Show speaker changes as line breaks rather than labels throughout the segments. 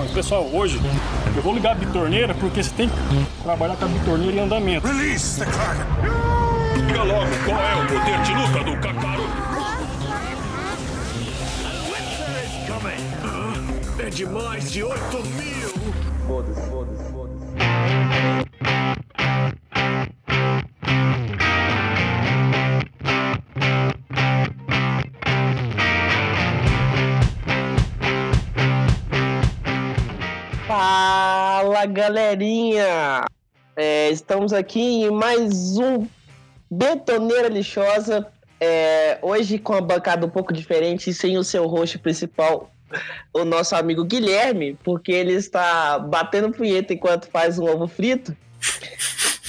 informações. Pessoal, hoje eu vou ligar a bitorneira porque você tem que trabalhar com a bitorneira em andamento.
Release the Kraken!
Diga logo qual é o poder de luta do Kakaroto.
É de mais de 8 mil!
Foda-se, foda-se, foda-se.
Galerinha! É, estamos aqui em mais um Betoneira Lixosa. É, hoje com a bancada um pouco diferente sem o seu host principal, o nosso amigo Guilherme, porque ele está batendo punheta enquanto faz um ovo frito.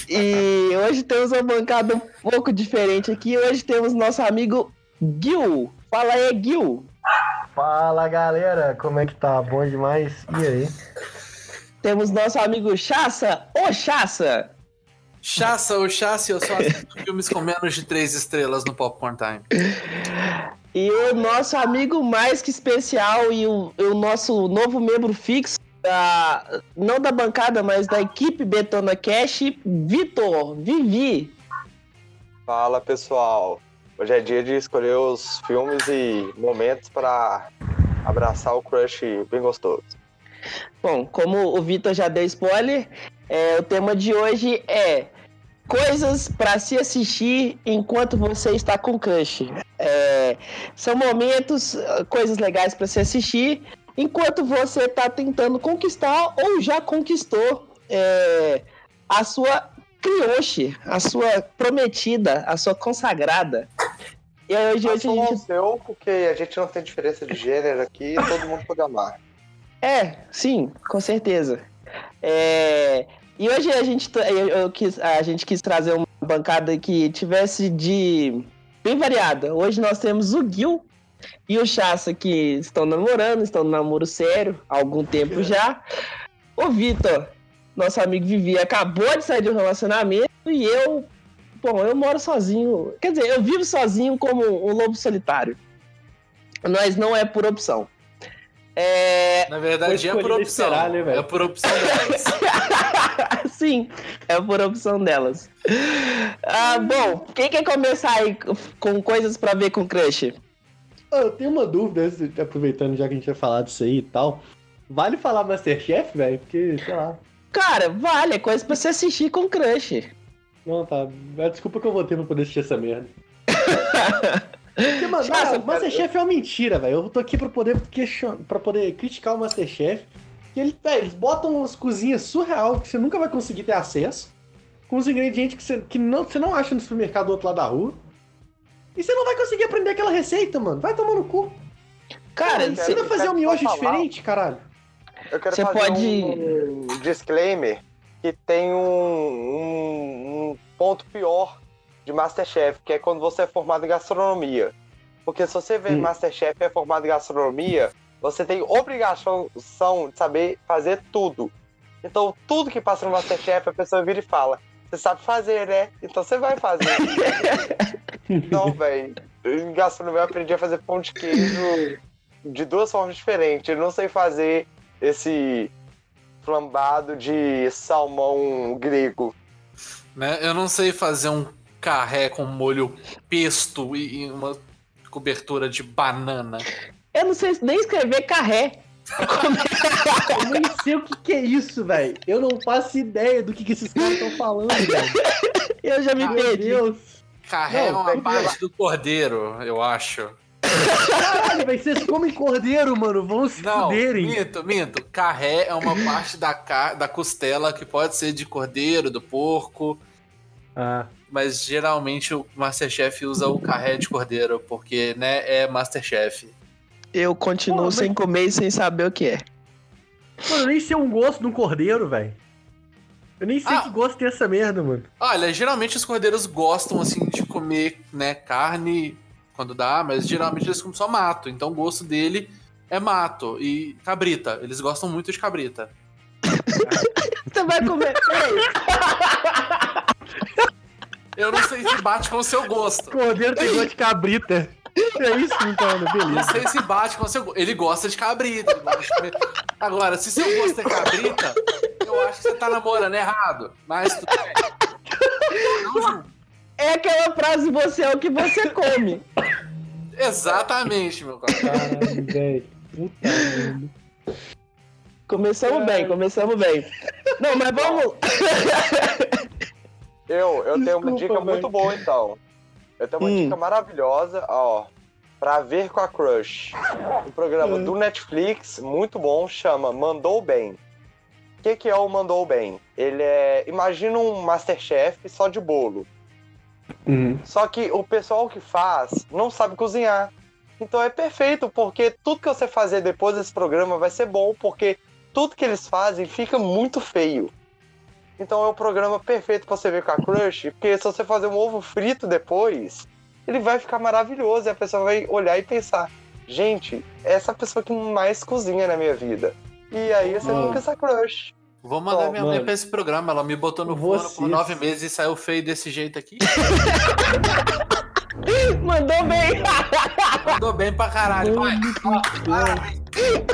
E hoje temos uma bancada um pouco diferente aqui. Hoje temos nosso amigo Gil. Fala aí, Gil.
Fala galera, como é que tá? Bom demais? E aí?
Temos nosso amigo Chassa. Ô, Chassa!
Chassa ou Chassa, eu só assisto filmes com menos de três estrelas no Popcorn Time.
E o nosso amigo mais que especial e o, o nosso novo membro fixo, da, não da bancada, mas da equipe Betona Cash, Vitor, Vivi.
Fala pessoal, hoje é dia de escolher os filmes e momentos para abraçar o crush bem gostoso.
Bom, como o Vitor já deu spoiler, é, o tema de hoje é coisas para se assistir enquanto você está com crush. É, são momentos, coisas legais para se assistir enquanto você está tentando conquistar ou já conquistou é, a sua crioche, a sua prometida, a sua consagrada. E aí, hoje, hoje a gente...
seu, porque a gente não tem diferença de gênero aqui, todo mundo pode amar.
É, sim, com certeza. É, E hoje a gente, tra- eu, eu quis, a gente quis trazer uma bancada que tivesse de. bem variada. Hoje nós temos o Gil e o Chassa que estão namorando, estão no namoro sério há algum tempo já. O Vitor, nosso amigo Vivi, acabou de sair de um relacionamento e eu. Bom, eu moro sozinho. Quer dizer, eu vivo sozinho como um lobo solitário. Mas não é por opção. É,
Na verdade, é por opção.
esperar, né, velho?
é por opção delas.
Sim, é por opção delas. Ah, bom, quem quer começar aí com coisas pra ver com crush?
Eu tenho uma dúvida, aproveitando já que a gente vai falar disso aí e tal. Vale falar Masterchef, velho? Porque, sei lá.
Cara, vale, é coisa pra você assistir com crush.
Não, tá. Desculpa que eu vou ter não poder assistir essa merda. Porque, mano,
Nossa,
ah, Masterchef é uma mentira, velho. Eu tô aqui pra poder, question... pra poder criticar o Masterchef. Que ele, velho, eles botam umas cozinhas surreal que você nunca vai conseguir ter acesso. Com os ingredientes que, você, que não, você não acha no supermercado do outro lado da rua. E você não vai conseguir aprender aquela receita, mano. Vai tomar no cu.
Cara,
Você
cê-
vai fazer um
quero
miojo
falar.
diferente, caralho.
Eu quero
Você
fazer
pode-
um disclaimer que tem um, um- um ponto pior de Masterchef, que é quando você é formado em gastronomia. Porque se você vê
Hum.
Masterchef e é formado em gastronomia, você tem obrigação de saber fazer tudo. Então, tudo que passa no Masterchef, a pessoa vira e fala: Você sabe fazer, né? Então você vai fazer. Não, velho. Em gastronomia eu aprendi a fazer pão de queijo de duas formas diferentes. Eu não sei fazer esse flambado de salmão grego.
né? Eu não sei fazer um carré com molho pesto e e uma cobertura de banana.
eu não sei nem escrever carré.
Eu nem sei o que, que é isso, velho. Eu não faço ideia do que, que esses caras estão falando, velho.
Eu já me
Meu
perdi.
Deus.
Carré é
Não,
uma
tem que-
parte do cordeiro, eu acho.
Caralho, velho. Vocês comem cordeiro, mano. Vão se
Não,
fuderem.
minto, minto. Carré é uma parte da, da costela que pode ser de cordeiro, do porco,
Ah.
Mas geralmente o Masterchef usa o carré de cordeiro, porque, né, é Masterchef.
Eu continuo
Pô, mas-
sem comer e sem saber o que é.
Mano, eu nem sei um gosto de um cordeiro, velho. Eu nem sei
Ah.
que gosto tem essa merda, mano.
Olha, geralmente os cordeiros gostam, assim, de comer, né, carne quando dá, mas geralmente eles comem só mato, então o gosto dele é mato e cabrita. Eles gostam muito de cabrita.
Você vai comer.
Eu não sei se bate com o seu gosto.
Cordeiro tem gosto de cabrita. É isso, então, né?
Não
beleza.
sei se bate com o seu gosto. Ele gosta de cabrita. Gosta de Agora, se seu gosto é cabrita, eu acho que você tá namorando errado. Mas tudo bem. Não julgo.
É aquela frase, você é o que você come.
Exatamente, meu cara.
Caralho, velho. Puta merda.
Começamos bem, começamos bem. Não, mas vamos.
Eu, eu tenho uma
Desculpa,
dica muito boa, então. Eu tenho uma
Hum.
dica maravilhosa, ó. Pra ver com a Crush. Um programa
Hum.
do Netflix, muito bom, chama Mandou Bem. O que, que é o Mandou Bem? Ele é. Imagina um Masterchef só de bolo.
Uhum.
Só que o pessoal que faz não sabe cozinhar. Então é perfeito, porque tudo que você fazer depois desse programa vai ser bom, porque tudo que eles fazem fica muito feio. Então é o programa perfeito pra você ver com a crush, porque se você fazer um ovo frito depois, ele vai ficar maravilhoso e a pessoa vai olhar e pensar: gente, essa pessoa que mais cozinha na minha vida. E aí você
Mano.
fica essa crush.
Vou mandar minha mãe
mano.
pra esse programa. Ela me botou no forno por nove meses e saiu feio desse jeito aqui.
Mandou bem.
Mandou bem pra caralho. Vai.
Eu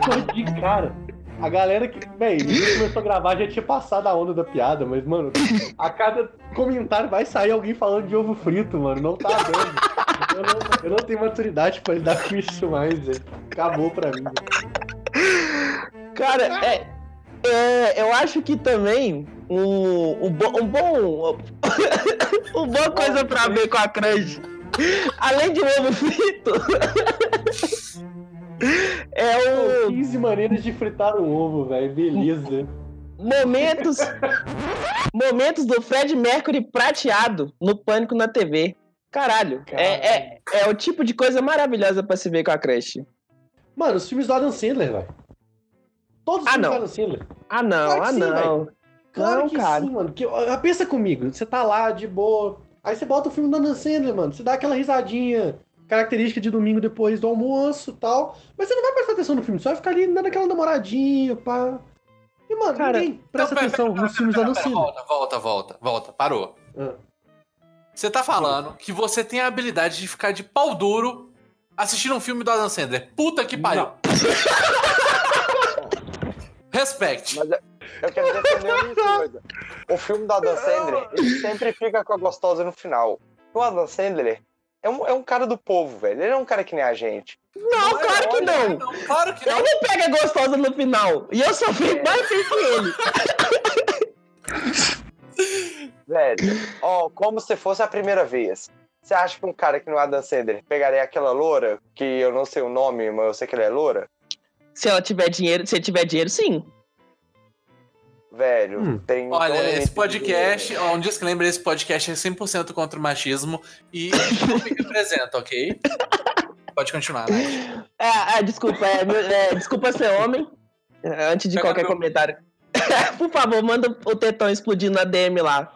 tô de cara. A galera que. Bem, começou a gravar já tinha passado a onda da piada, mas, mano, a cada comentário vai sair alguém falando de ovo frito, mano. Não tá dando. Eu não, eu não tenho maturidade pra lidar com isso mais, velho. Acabou pra mim.
Cara, é, é, eu acho que também um, um, bo- um bom. uma boa coisa pra ver com a crush. Além de ovo frito. é o
15 maneiras de fritar um ovo, velho. Beleza.
momentos. momentos do Fred Mercury prateado no Pânico na TV. Caralho, é, é, é o tipo de coisa maravilhosa pra se ver com a crush.
Mano, os filmes do Adam Sandler, velho. Todos os
Ah,
filmes
não.
do Adam Sandler.
Ah, não,
Claro
ah,
sim,
não.
Claro
Não,
que
cara.
sim, mano. Que, pensa comigo, você tá lá de boa. Aí você bota o filme do Adam Sandler, mano. Você dá aquela risadinha característica de domingo depois do almoço e tal. Mas você não vai prestar atenção no filme, você vai ficar ali dando aquela namoradinha, pá. E, mano,
Cara,
ninguém presta
pera,
atenção
pera,
nos
pera,
filmes
pera,
Adam
pera,
Sandler.
Volta, volta, volta, volta. Parou.
Ah.
Você tá falando que você tem a habilidade de ficar de pau duro assistindo um filme do Adam Sandler. Puta que pariu. Respect.
Mas eu quero defender uma coisa. O filme do Adam Sandler, ele sempre fica com a gostosa no final. O Adam Sandler é um, é um cara do povo, velho. Ele é um cara que nem a gente.
Não, claro que não.
Claro que não.
Ele não pega gostosa no final. E eu sofri mais feio que ele.
Velho, ó, como se fosse a primeira vez. Você acha que um cara que não é Adam Sandler pegaria aquela loura, que eu não sei o nome, mas eu sei que ela é loura?
Se ela tiver dinheiro, se ele tiver dinheiro, sim.
Velho,
Hum.
tem.
Olha,
um
esse
de
podcast,
dinheiro.
ó, um disclaimer, esse podcast é 100% contra o machismo e não me representa, ok? Pode continuar, né?
É, é, desculpa, é, é, desculpa ser homem. É, Antes de
Pega
qualquer
meu-
comentário. Por favor, manda o tetão explodindo na DM lá.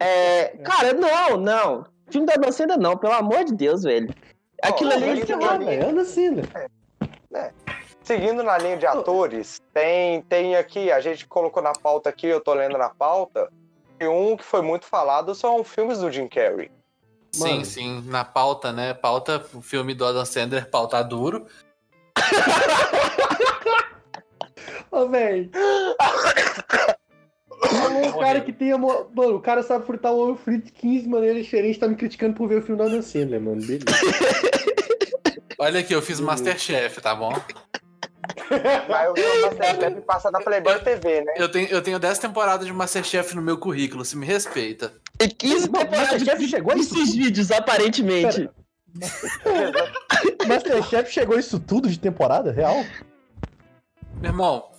É, cara, não, não. Filme da Dançanda não, pelo amor de Deus, velho. Aquilo
Ó,
ali.
lá,
ali-
velho. Adam Sandler.
Seguindo na linha de atores, tem, tem aqui, a gente colocou na pauta aqui, eu tô lendo na pauta, e um que foi muito falado são filmes do Jim Carrey.
Sim,
Mano.
sim, na pauta, né? Pauta, o filme do Adam Sandler, pauta duro.
Ô, velho. Um cara que tem amor. Mano, o cara sabe fritar o ovo frito de 15 maneiras diferentes, tá me criticando por ver o filme do Adam Sandler, mano. Beleza.
Olha aqui, eu fiz Masterchef, tá bom?
Mas o Masterchef passa na Playboy TV, né?
Eu tenho, eu tenho 10 temporadas de Masterchef no meu currículo, se me respeita.
E 15
Mano,
temporadas
Masterchef chegou a isso
esses vídeos, aparentemente.
Masterchef chegou isso tudo de temporada? Real?
Meu irmão.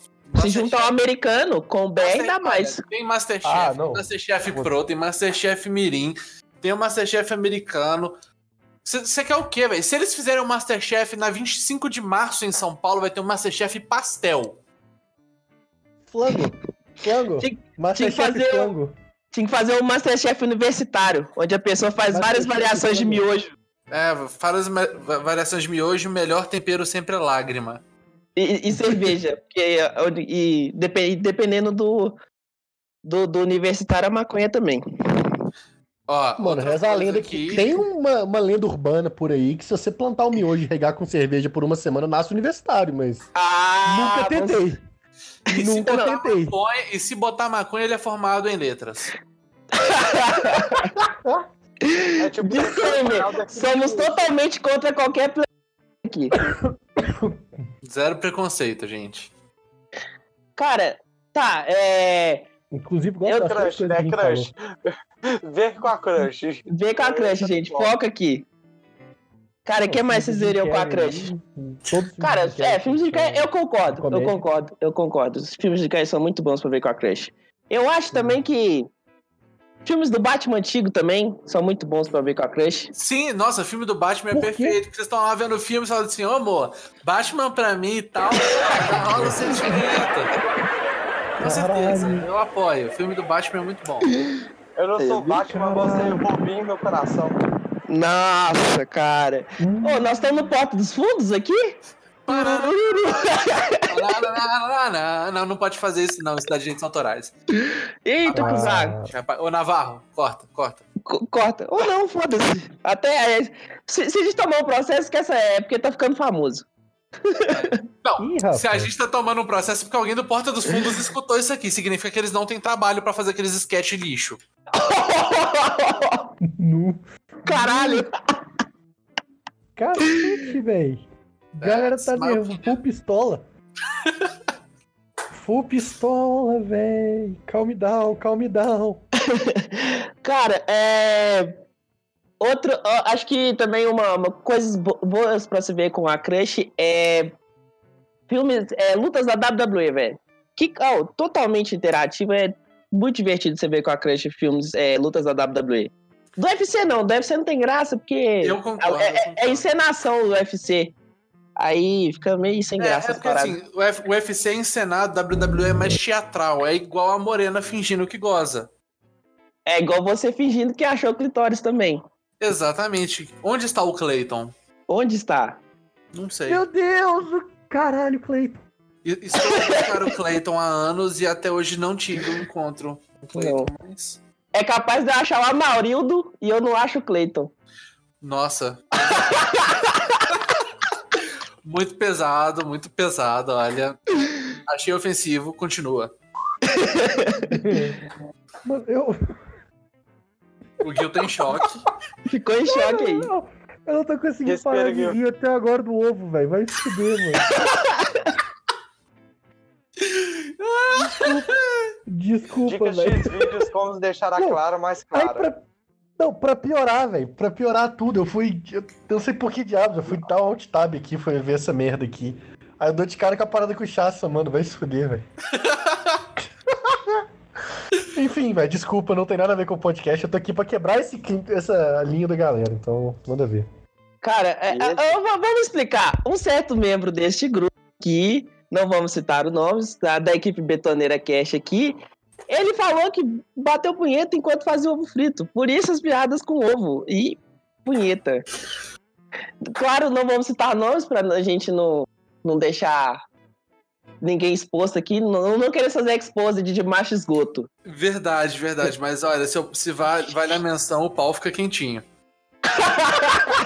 Se juntar um americano com o BR, dá mais.
Tem Masterchef,
Ah,
tem
não.
Masterchef Pro, tem Masterchef Mirim, tem o Masterchef americano. Você quer o quê, velho? Se eles fizerem o Masterchef na 25 de março em São Paulo, vai ter um Masterchef pastel.
Flango. Flango.
Tinha-
Masterchef
tinha que fazer
Flango.
Tinha que fazer um Masterchef universitário, onde a pessoa faz várias variações de miojo.
É, várias variações de miojo, o melhor tempero sempre é lágrima.
E, e cerveja. Porque, e, depe- dependendo do, do, do universitário, a maconha também.
Ó,
Mano, reza a lenda que tem uma, uma lenda urbana por aí que se você plantar o miojo e regar com cerveja por uma semana, nasce universitário, mas
Ah,
nunca tentei.
E se,
Nunca
botar
tentei.
maconha, e se botar maconha, ele é formado em letras.
É tipo.
Disclaimer, somos totalmente contra qualquer aqui.
Zero preconceito, gente.
Cara, tá, é.
Inclusive, gosto
Eu
das
Crush, né? Crush. Ver com a crush.
Vê com a crush, gente. Foca aqui. Cara, o que mais vocês veriam com a crush?
Todos os
Cara, é, filmes de
Carrie
Carrie, eu concordo, eu concordo, eu concordo. Os filmes de Carrie são muito bons pra ver com a crush. Eu acho também que filmes do Batman antigo também são muito bons pra ver com a crush.
Sim, nossa, o filme do Batman é perfeito. Vocês estão lá vendo o filme e falam assim, ô amor, Batman pra mim e tal, rola o sentimento. Com certeza, eu apoio. O filme do Batman é muito bom.
Eu não sou Batman,
caralho.
você é o bobinho no meu coração.
Nossa, cara.
Hum.
Ô, nós estamos no Porta dos Fundos aqui?
Não, não, não pode fazer isso, não. Isso dá direitos autorais.
Eita,
Ah.
cuzado.
Rapaz, Ô, Navarro, corta, corta.
Co- Corta. Ou não, foda-se. Até. é, se, se a gente tomar um processo, que essa é porque tá ficando famoso.
Não,
Ih,
se a gente tá tomando um processo é porque alguém do Porta dos Fundos escutou isso aqui. Significa que eles não têm trabalho pra fazer aqueles sketch lixo.
Nu.
Caralho.
Cacete, véi. Galera tá nervosa. Full pistola. Full pistola, véi. Calm down, calm down.
Cara, é. Outro, acho que também uma, uma coisas bo- boas pra se ver com a Crush é filmes, é, lutas da WWE, velho. Que, ó, totalmente interativo, é muito divertido você ver com a Crush filmes, é, lutas da WWE. Do UFC não, do UFC não tem graça, porque
Eu concordo,
é, é- é encenação do UFC. Aí fica meio sem
É,
graça
é porque assim, o UFC é encenado, WWE é mais teatral. É igual a Morena fingindo que goza.
É igual você fingindo que achou clitóris também.
Exatamente. Onde está o Clayton?
Onde está?
Não sei.
Meu Deus, o caralho, Cleiton.
E- Estou buscar o Clayton há anos e até hoje não tive um encontro com o Clayton. Mas...
É capaz de eu achar o Amaurildo e eu não acho o Cleiton.
Nossa. muito pesado, muito pesado, olha. Achei ofensivo, continua.
Mano, eu,
O Gil tá em choque.
Ficou em choque aí.
eu, eu não tô conseguindo
Respira,
parar de
Gil.
rir até agora do ovo, velho. Vai se fuder, mano. Desculpa,
Dicas
velho.
X vídeos, como deixar
Não,
Clara mais
Aí
clara.
pra. Não, pra piorar, velho. Pra piorar tudo, eu fui. Eu não sei por que diabos, eu fui dar um alt tab aqui, foi ver essa merda aqui. Aí eu dou de cara com a parada com o Chassa, mano. Vai se fuder, velho. Enfim, velho, desculpa, não tem nada a ver com o podcast. Eu tô aqui pra quebrar esse, essa linha da galera, então manda ver.
Cara, é, é, vamos explicar. Um certo membro deste grupo aqui, não vamos citar os nomes, tá, da equipe Betoneira Cash aqui, ele falou que bateu punheta enquanto fazia ovo frito. Por isso as piadas com ovo e punheta. Claro, não vamos citar nomes pra a gente não, não deixar ninguém exposto aqui, não, não querer fazer expose de, de macho esgoto.
Verdade, verdade. Mas olha, se, eu- se vale, vale a menção, o pau fica quentinho.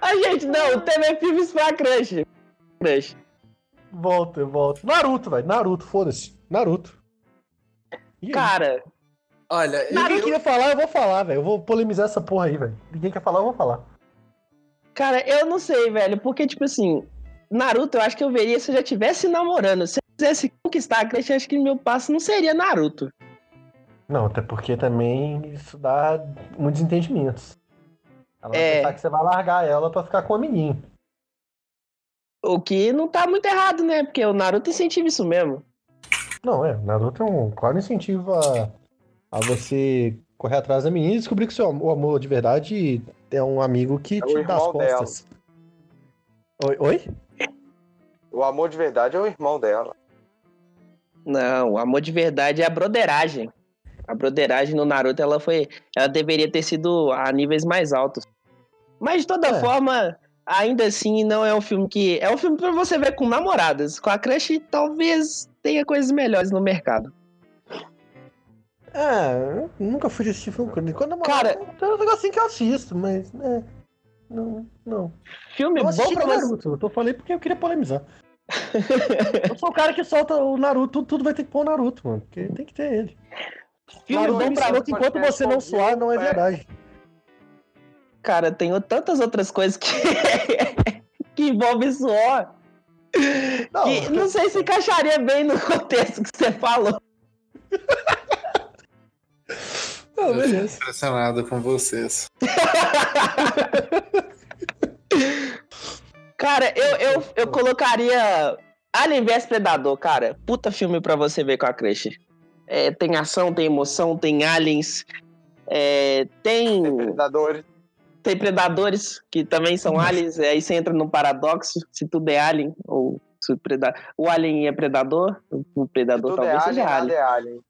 A gente, não, TV Filmes pra crush. Crush.
Volta, volta. Naruto, velho. Naruto, foda-se. Naruto. E?
Cara,
Olha,
Ninguém
eu,
queria falar, eu vou falar, velho. Eu vou polemizar essa porra aí, velho. Ninguém quer falar, eu vou falar.
Cara, eu não sei, velho, porque, tipo assim, Naruto eu acho que eu veria se eu já tivesse namorando. Se eu quisesse conquistar a eu acho que meu passo não seria Naruto.
Não, até porque também isso dá muitos entendimentos. Ela vai
É.
pensar que você vai largar ela pra ficar com o amiguinho.
O que não tá muito errado, né? Porque o Naruto incentiva isso mesmo.
Não, é. Naruto é um claro incentivo a, a você correr atrás da menina e descobrir que seu, o amor de verdade é um amigo que
É o
te dá as
irmão dela.
costas. Oi? Oi?
O amor de verdade é o irmão dela.
Não, o amor de verdade é a broderagem. A broderagem no Naruto, ela foi. Ela deveria ter sido a níveis mais altos. Mas de toda
É.
forma, ainda assim, não é um filme que. É um filme pra você ver com namoradas. Com a crush, talvez tenha coisas melhores no mercado.
É, eu nunca fui assistir filme com Quando eu
Cara-
tem um negocinho que eu assisto, mas. É, não, não.
Filme
Eu
bom pra você.
Naruto, eu tô falei porque eu queria polemizar. eu sou o cara que solta o Naruto, tudo, tudo vai ter que pôr o Naruto, mano. Porque tem que ter ele.
Filme
Naruto ensinou que enquanto você não suar, não é
é.
verdade.
Cara, tem tantas outras coisas que, que envolvem suor.
Não,
que não sei se encaixaria bem no contexto que você falou.
não,
Eu
beleza.
impressionado com vocês.
Cara, eu, eu, eu colocaria Alien vs Predador, cara. Puta filme pra você ver com a creche. É, tem ação, tem emoção, tem aliens, é, tem,
Predadores.
tem predadores que também são aliens. Aí você entra num paradoxo, se tudo é alien, ou se o, preda... o alien é predador, o predador
é
talvez
alien,
seja alien.
é alien.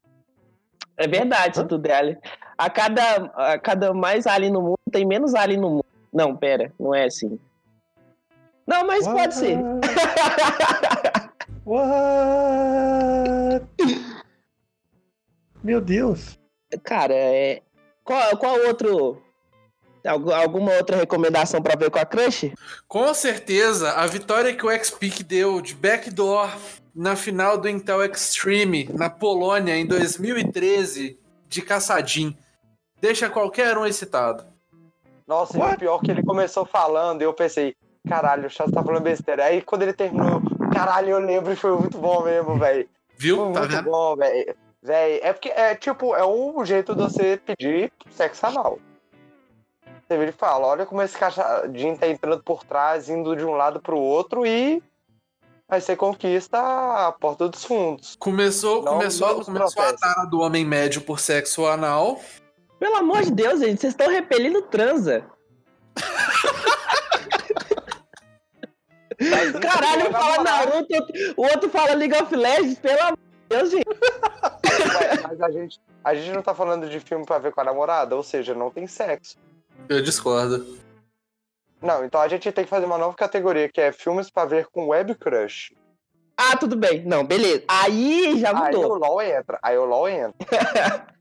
É verdade, se tudo é alien. A cada, a cada mais alien no mundo, tem menos alien no mundo. Não, pera, não é assim. Não, mas pode ser.
What? Meu Deus.
Cara, é... qual, qual outro. algu- Alguma outra recomendação pra ver com a Crush?
Com certeza, a vitória que o X-Peak deu de backdoor na final do Intel Extreme na Polônia em 2013 de caçadinho deixa qualquer um excitado.
Nossa, e
What?
o pior é que ele começou falando e eu pensei, caralho, o Chato tá falando besteira. Aí quando ele terminou, caralho, eu lembro e foi muito bom mesmo, velho.
Viu?
Foi
Tá
muito
vendo?
bom, velho. Véi, é porque é tipo, é um jeito de você pedir sexo anal. Você vira e fala, olha como esse cachadinho tá entrando por trás, indo de um lado pro outro e aí você conquista a porta dos fundos.
Começou,
Não,
começou, começou a tara do homem médio por sexo anal.
Pelo amor de Deus, gente, vocês estão repelindo transa. Caralho, um fala Naruto, o outro fala League of Legends, pelo amor de Deus, gente.
Ué, Mas a gente, a gente não tá falando de filme pra ver com a namorada, ou seja, não tem sexo.
Eu discordo.
Não, então a gente tem que fazer uma nova categoria, que é filmes pra ver com web crush.
Ah, tudo bem. Não, beleza. Aí já
Aí o
mudou.
LOL entra, aí o LOL entra.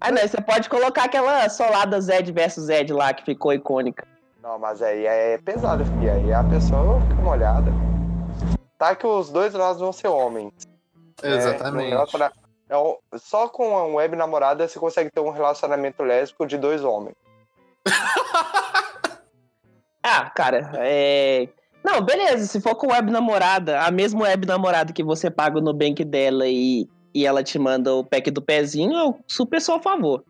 Ah, não, você pode colocar aquela solada Zed versus Zed lá, que ficou icônica.
Não, mas aí é pesado, filho. Aí a pessoa fica molhada. Tá que os dois lados vão ser homens. né?
Exatamente.
No relaciona- é um- Só com uma web namorada você consegue ter um relacionamento lésbico de dois homens.
Ah, cara, é. Não, beleza, se for com web namorada, a mesma web namorada que você paga o Nubank dela e, e ela te manda o pack do pezinho, eu super sou a favor.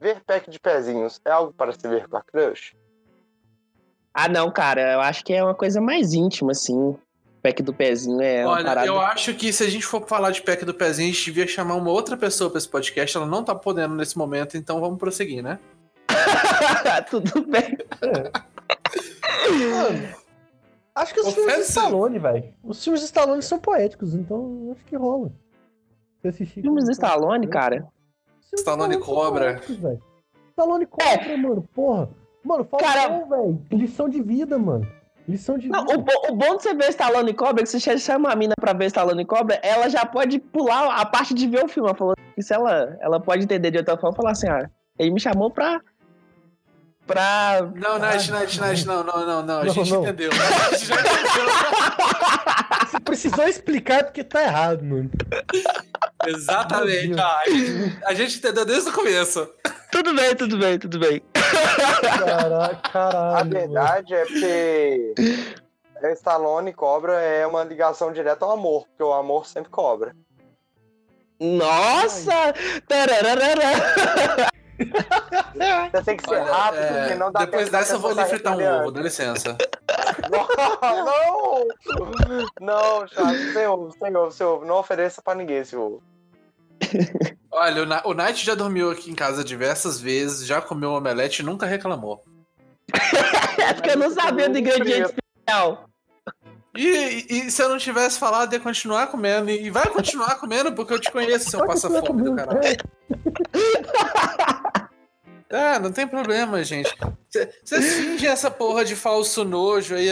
Ver pack de pezinhos é algo para se ver com a crush?
Ah, não, cara, eu acho que é uma coisa mais íntima, assim. Pack do pezinho é uma
Olha,
parada.
eu acho que se a gente for falar de pack do pezinho, a gente devia chamar uma outra pessoa pra esse podcast. Ela não tá podendo nesse momento, então vamos prosseguir, né?
Tudo bem.
Mano, acho que os filmes de. Stallone, velho. Os filmes de Stallone são poéticos, então acho que rola. Se assistir
Filmes do Stallone, cara.
De
Stallone
são
Cobra.
poéticos. Stallone Cobra, mano, porra. Mano,
Cara-
Falcão, velho. Lição de vida, mano. Lição de
Não,
vida.
o, o bom de você ver Stallone Cobra é que você chama a mina pra ver Stallone Cobra, ela já pode pular a parte de ver o filme. Ela falou que se ela, ela pode entender de outra forma, falar assim, ah, ele me chamou pra... Pra...
Não, Nath, Nath, Nath, não, não, não, não. A
Não,
gente
não.
entendeu. A gente já entendeu.
Você precisou explicar porque tá errado, mano.
Exatamente. Ah, a gente- a gente entendeu desde o começo.
Tudo bem, tudo bem, tudo bem.
Caraca, caralho.
A
mano.
verdade é porque Stallone e Cobra é uma ligação direta ao amor, porque o amor sempre cobra.
Nossa!
Você tem que ser rápido,
é,
porque não dá
depois dessa eu vou ali fritar um ovo, dá licença.
Não! Não, Chato, sem ovo, sem ovo, sem ovo. Não ofereça pra ninguém esse ovo.
Olha, o, Na- o Night já dormiu aqui em casa diversas vezes, já comeu omelete e nunca reclamou.
É porque eu não sabia do ingrediente especial.
E, e- e se eu não tivesse falado, ia continuar comendo. E vai continuar comendo, porque eu te conheço, seu passa-fome do caralho.
é.
É, não tem problema, gente. Vocês fingem essa porra de falso nojo aí.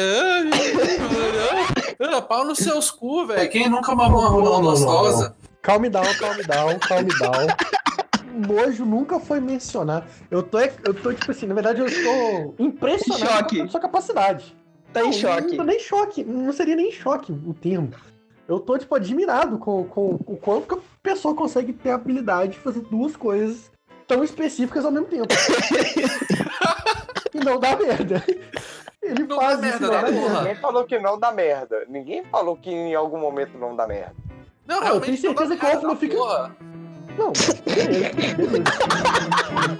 Ah, pau nos seus cu, velho. Quem nunca mamou uma rola gostosa?
Calm down, calm down, calm down. nojo nunca foi mencionado. Eu tô, eu tô, tipo assim, na verdade eu estou impressionado
Choque.
com a sua capacidade.
Tá em
Não,
choque.
Não tô nem choque. Não seria nem choque o termo. Eu tô, tipo, admirado com, com o quanto que a pessoa consegue ter a habilidade de fazer duas coisas tão específicas ao mesmo tempo. e não dá merda. Ele
Não
faz
dá
isso,
merda,
não
dá
merda.
Ninguém falou que não dá merda. Ninguém falou que em algum momento não dá merda.
Não,
Ah, eu tenho
não
certeza que o Alckmin fica-
porra.
Não, beleza, beleza.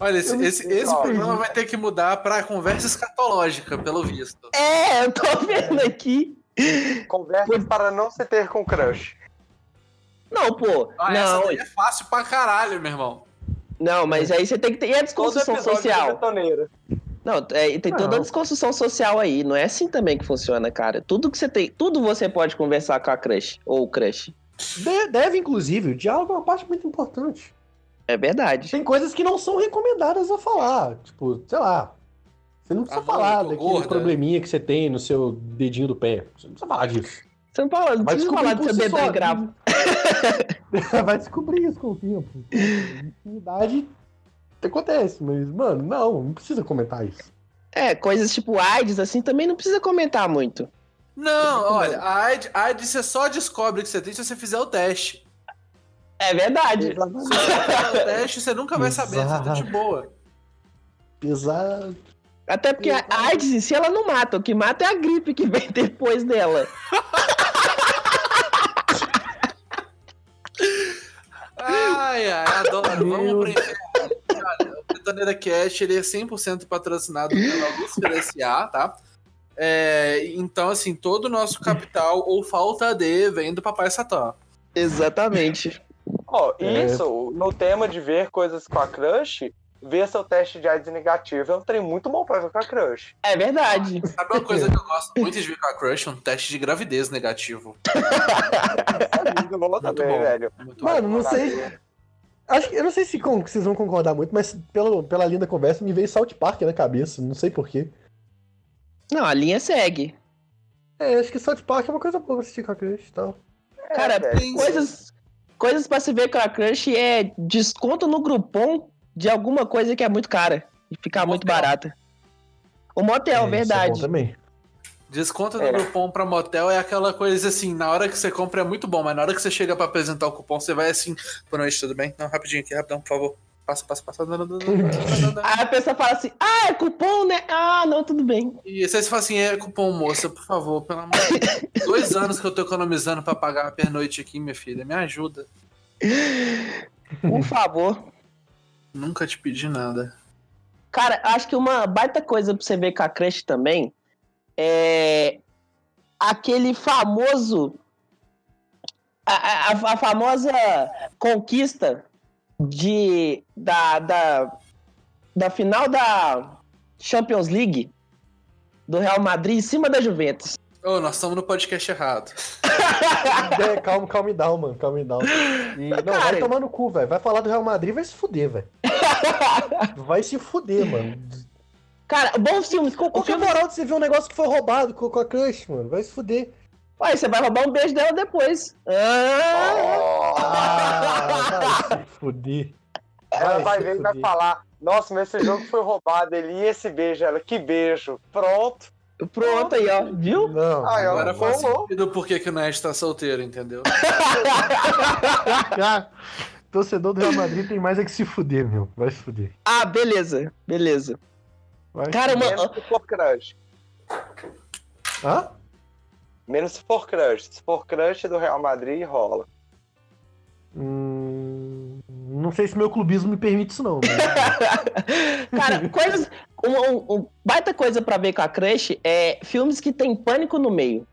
Olha, esse,
não
esse, esse programa vai ter que mudar pra conversa escatológica, pelo visto.
É, eu tô vendo aqui.
Conversas para não se ter com crush.
Não, pô.
Ah, essa
não,
daí é fácil pra caralho, meu irmão.
não, mas aí você tem que ter. E a desconstrução social? Não, é, tem toda a
Não.
desconstrução social aí. Não é assim também que funciona, cara. Tudo que você tem. Tudo você pode conversar com a crush. Ou o crush.
De- deve, inclusive, o diálogo é uma parte muito importante.
É verdade.
Tem coisas que não são recomendadas a falar. Tipo, sei lá. Você não precisa
Ah, não,
falar daquele
gorda.
probleminha que você tem no seu dedinho do pé. Você não precisa falar disso.
Você não, fala, não
Vai
precisa
descobrir
falar
só.
é gravo.
Vai descobrir isso com o tempo. Intimidade acontece, mas, mano, não, não precisa comentar isso.
É, coisas tipo AIDS, assim, também não precisa comentar muito.
Não, olha, a AIDS, a AIDS você só descobre que você tem se você fizer o teste.
É verdade.
Se você fizer o teste, você nunca vai saber, você tá de boa.
Pesado.
Até porque a AIDS em si ela não mata. O que mata é a gripe que vem depois dela.
Ai, ai, adoro.
Meu
Vamos pro inferno. Cara, o Betoneira Cast ele é 100% patrocinado pela Lucifer S.A., tá? É, então, assim, todo o nosso capital ou falta de vem do Papai Satã.
Exatamente.
Ó,
É.
isso, no tema de ver coisas com a crush, ver seu teste de AIDS negativo é um trem muito bom pra ver com a crush.
É verdade.
Sabe uma coisa que eu gosto muito de ver com a Crush? Um teste de gravidez negativo.
É lindo, bom velho.
Muito bom.
Mano, não sei. Acho que, eu não sei se con- vocês vão concordar muito, mas pelo, pela linda conversa me veio South Park na cabeça, não sei porquê.
Não, a linha segue.
É, acho que South Park é uma coisa boa pra assistir com a crush e tal.
Cara,
É, velho.
Sim,
coisas, coisas pra se ver com a crush é desconto no Groupon de alguma coisa que é muito cara e ficar muito barata. O motel,
É, isso é
verdade.
bom também.
Desconto do
É.
cupom pra motel é aquela coisa assim, na hora que você compra é muito bom, mas na hora que você chega pra apresentar o cupom, você vai assim, boa noite, tudo bem? Não, rapidinho aqui, rapidão, por favor. Passa, passa, passa.
Aí a pessoa fala assim: ah, é cupom, né? Ah, não, tudo bem.
E aí você fala assim, é cupom, moça, por favor, pelo amor de Deus. Dois anos que eu tô economizando pra pagar a pernoite aqui, minha filha, me ajuda.
Por favor.
Nunca te pedi nada.
Cara, acho que uma baita coisa pra você ver com a crush também é aquele famoso. A, a- a famosa conquista de, da, da, da final da Champions League do Real Madrid em cima da Juventus.
Ô, nós estamos no podcast errado.
É, calma, calma down, mano, calma down. E, não,
Cara,
vai tomar no cu, velho. Vai falar do Real Madrid, vai se fuder, velho. Vai se fuder, mano.
Cara, bons filmes. Qual,
Qual
qual
que é a moral de você ver um negócio que foi roubado com, com a crush, mano? Vai se fuder.
Ué, você vai roubar um beijo dela depois. Ah!
Ah, vai se fuder.
Ela vai ver e vai falar: Nossa, mas esse jogo foi roubado. Ele e esse beijo, ela, que beijo. Pronto.
Pronto aí, ó. Viu?
Não.
Ah, eu-
Agora faz
não.
sentido por que o Nerd tá solteiro, entendeu?
Torcedor do Real Madrid tem mais é que se fuder, meu. Vai se fuder.
Ah, beleza. Beleza.
Vai
Cara, uma,
Menos se for crush.
Hã?
Menos se for crush. Se for crush do Real Madrid, rola.
Hum, não sei se meu clubismo me permite isso, não. mas-
Cara, coisas. Um, um- um baita coisa pra ver com a crush é filmes que tem pânico no meio.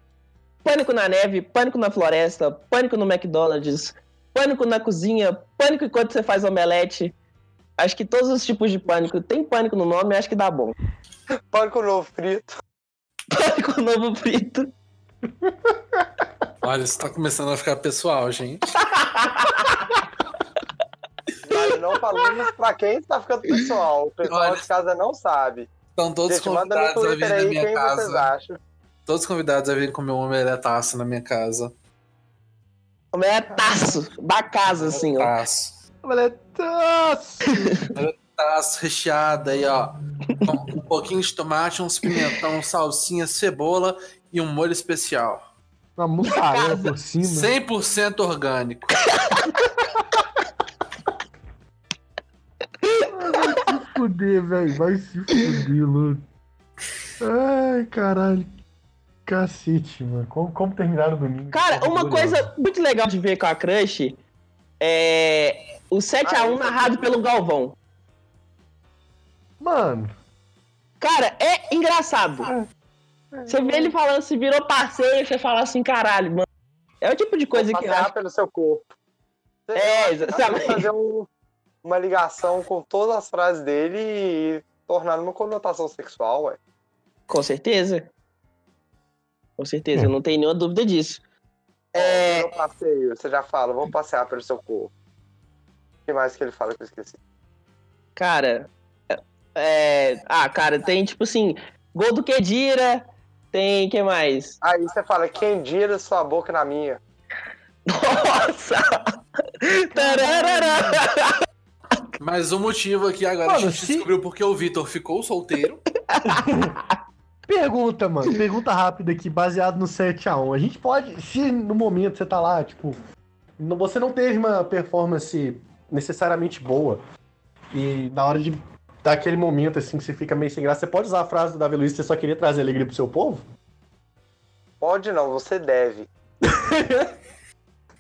Pânico na neve, pânico na floresta, pânico no McDonald's, pânico na cozinha, pânico enquanto você faz omelete. Acho que todos os tipos de pânico. Tem pânico no nome, acho que dá bom.
Pânico novo frito.
Pânico novo frito.
Olha, isso tá começando a ficar pessoal, gente.
Vale não falamos pra quem tá ficando pessoal. O pessoal
Olha.
de casa não sabe.
Estão todos
Gente,
convidados a vir na
aí
minha
quem vocês
casa.
acham.
Todos convidados a vir comer um omeletaço na minha casa.
Como é taço da casa, assim, ó.
Taço.
Valetaço!
Taço recheado aí, ó. Com um pouquinho de tomate, uns pimentão, salsinha, cebola e um molho especial.
Uma mussarela por cima.
100% orgânico.
fuder, velho. Vai se fuder, louco. Ai, caralho. Cacete, mano. Como, como terminar o domingo?
Cara, uma coisa muito legal de ver com a Crush é o 7x1 narrado pelo Galvão.
Mano,
Cara, é engraçado. Você vê ele falando, se virou parceiro, você fala assim, caralho, mano. É o tipo de coisa
Vou
que eu
passear
acho.
pelo seu corpo. Você
É,
dá pra
exatamente.
fazer um- uma ligação com todas as frases dele e tornar numa conotação sexual, ué.
Com certeza. Com certeza, eu não tenho nenhuma dúvida disso.
É...
É,
Eu passeio, você já fala, vou passear pelo seu corpo. O que mais que ele fala que eu esqueci?
cara. É, ah, cara, tem tipo assim, gol do Kedira, tem que mais?
Aí você fala, quem dira sua boca na minha?
Nossa! Tararara!
Mas o motivo aqui agora a
Mano,
gente
se-
descobriu porque o Vitor ficou solteiro.
pergunta, mano. Pergunta rápida aqui, baseado no 7x1. A gente pode, se no momento você tá lá, tipo, você não teve uma performance necessariamente boa, e na hora de dar aquele momento assim que você fica meio sem graça, você pode usar a frase do Davi Luiz que você só queria trazer alegria pro seu povo?
Pode não, você deve.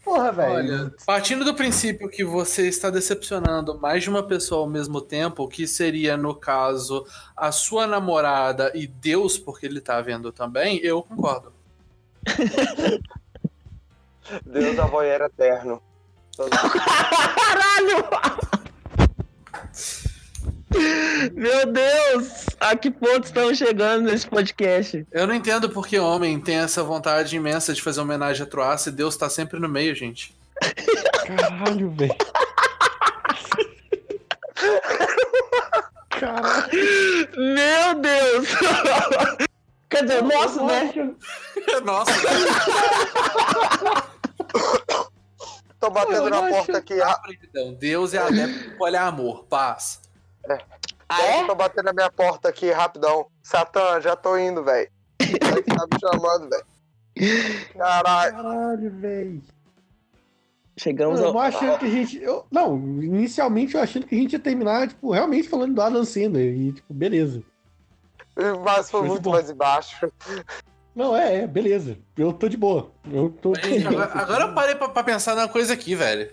Porra, velho.
Olha, partindo do princípio que você está decepcionando mais de uma pessoa ao mesmo tempo, que seria, no caso, a sua namorada e Deus, porque ele tá vendo também, eu concordo.
Deus a voyeur eterno.
Caralho! Meu Deus! A que ponto estamos chegando nesse podcast?
Eu não entendo porque homem tem essa vontade imensa de fazer homenagem a Troá se Deus tá sempre no meio, gente.
Caralho, velho. Caralho.
Meu Deus! Quer dizer, nossa, né?
Nossa,
Tô batendo na porta aqui. ra-
então, Deus é adepto do poliamor, paz.
Ah, é?
Tô batendo na minha porta aqui rapidão. Satã, já tô indo, velho. Tá me chamando, velho. Caralho.
Caralho, velho.
Chegamos
Eu
ao.
achando que a gente. Eu, não, inicialmente eu achando que a gente ia terminar, tipo, realmente falando do Adam Sandler. E, tipo, beleza.
Mas foi
Muito
muito
bom.
mais embaixo.
Não, é, é, beleza. Eu tô de boa. Eu tô.
Agora, agora eu parei pra, pra pensar numa coisa aqui, velho.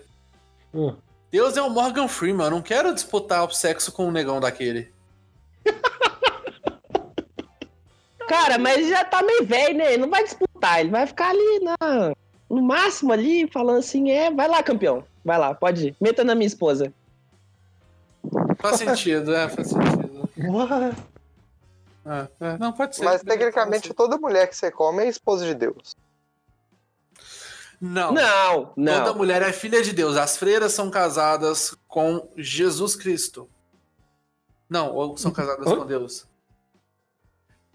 Ah,
Deus é o Morgan Freeman, eu não quero disputar o sexo com um negão daquele.
Cara, mas já tá meio velho, né? Ele não vai disputar, ele vai ficar ali na... no máximo ali, falando assim: é, vai lá, campeão. Vai lá, pode ir. Meta na minha esposa.
Faz sentido, é, faz sentido.
What?
É, é, não, pode ser.
Mas tecnicamente
pode
toda mulher que você come é esposa de Deus.
ser. Não.
Não,
Toda
não.
mulher é filha de Deus. As freiras são casadas com Jesus Cristo. Não, ou são casadas com Deus.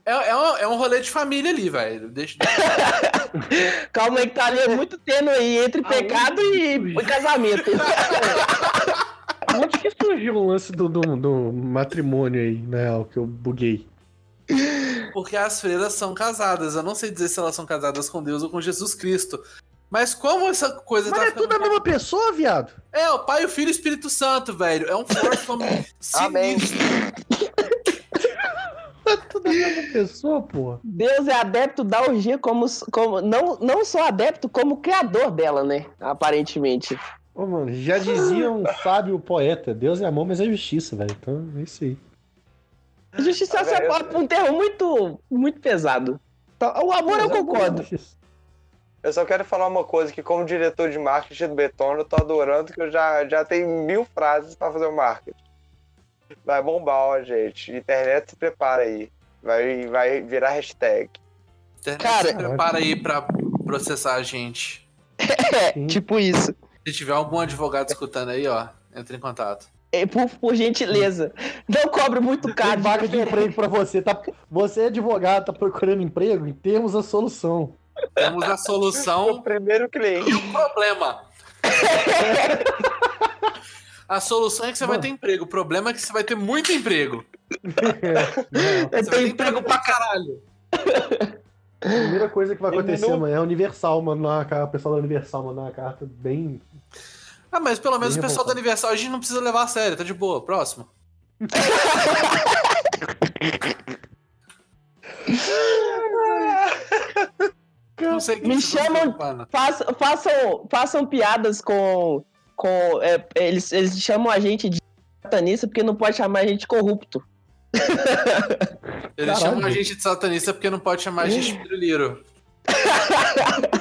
É, é, um, é um rolê de família ali, velho. Deixa,
Calma aí que tá ali é muito tênue aí entre pecado e, e casamento.
Onde que surgiu o lance do, do, do matrimônio aí, na real, que eu buguei?
Porque as freiras são casadas. Eu não sei dizer se elas são casadas com Deus ou com Jesus Cristo. Mas como essa coisa
Mas
tá
é tudo a mesma pessoa, viado?
É, o Pai, o Filho e o Espírito Santo, velho. É um foursome
Amém.
sinistro.
É tudo a mesma pessoa, porra.
Deus é adepto da orgia como, como não, não só adepto, como criador dela, né? Aparentemente.
Ô, mano, já dizia um sábio poeta: Deus é amor, mas é justiça, velho. Então é isso aí.
Justiça é um termo muito, muito pesado. Então, O amor eu
é
concordo.
Eu só quero falar uma coisa, que como diretor de marketing do Betona, eu tô adorando que eu já, já tenho mil frases pra fazer o marketing. Vai bombar, ó, gente. Internet se prepara aí. Vai, vai virar hashtag.
Internet
Cara-
se prepara aí pra processar a gente.
É, tipo isso.
Se tiver algum advogado escutando aí, ó, entre em contato.
É, Por, por gentileza. Não cobre muito
Tem
caro.
vaga de emprego pra você. Tá, você é advogado, tá procurando emprego? E temos a solução.
Temos a
O
solução
primeiro cliente.
e o problema. A solução é que você vai ter emprego. O problema é que você vai ter muito emprego.
Não.
Você vai ter emprego pra caralho.
A primeira coisa que vai acontecer
não-
amanhã é a Universal mandar uma carta, o pessoal da Universal mandar uma carta bem.
Ah, mas pelo menos o
Bem
pessoal da
revoltado.
Universal a gente não precisa levar a sério, tá de boa. Próximo. Não sei o que
Me chamam-. Façam, façam, façam piadas com. com é, eles, eles chamam a gente de satanista porque não pode chamar a gente de corrupto.
Eles
Caralho.
chamam a gente de satanista porque não pode chamar a gente de piruliro.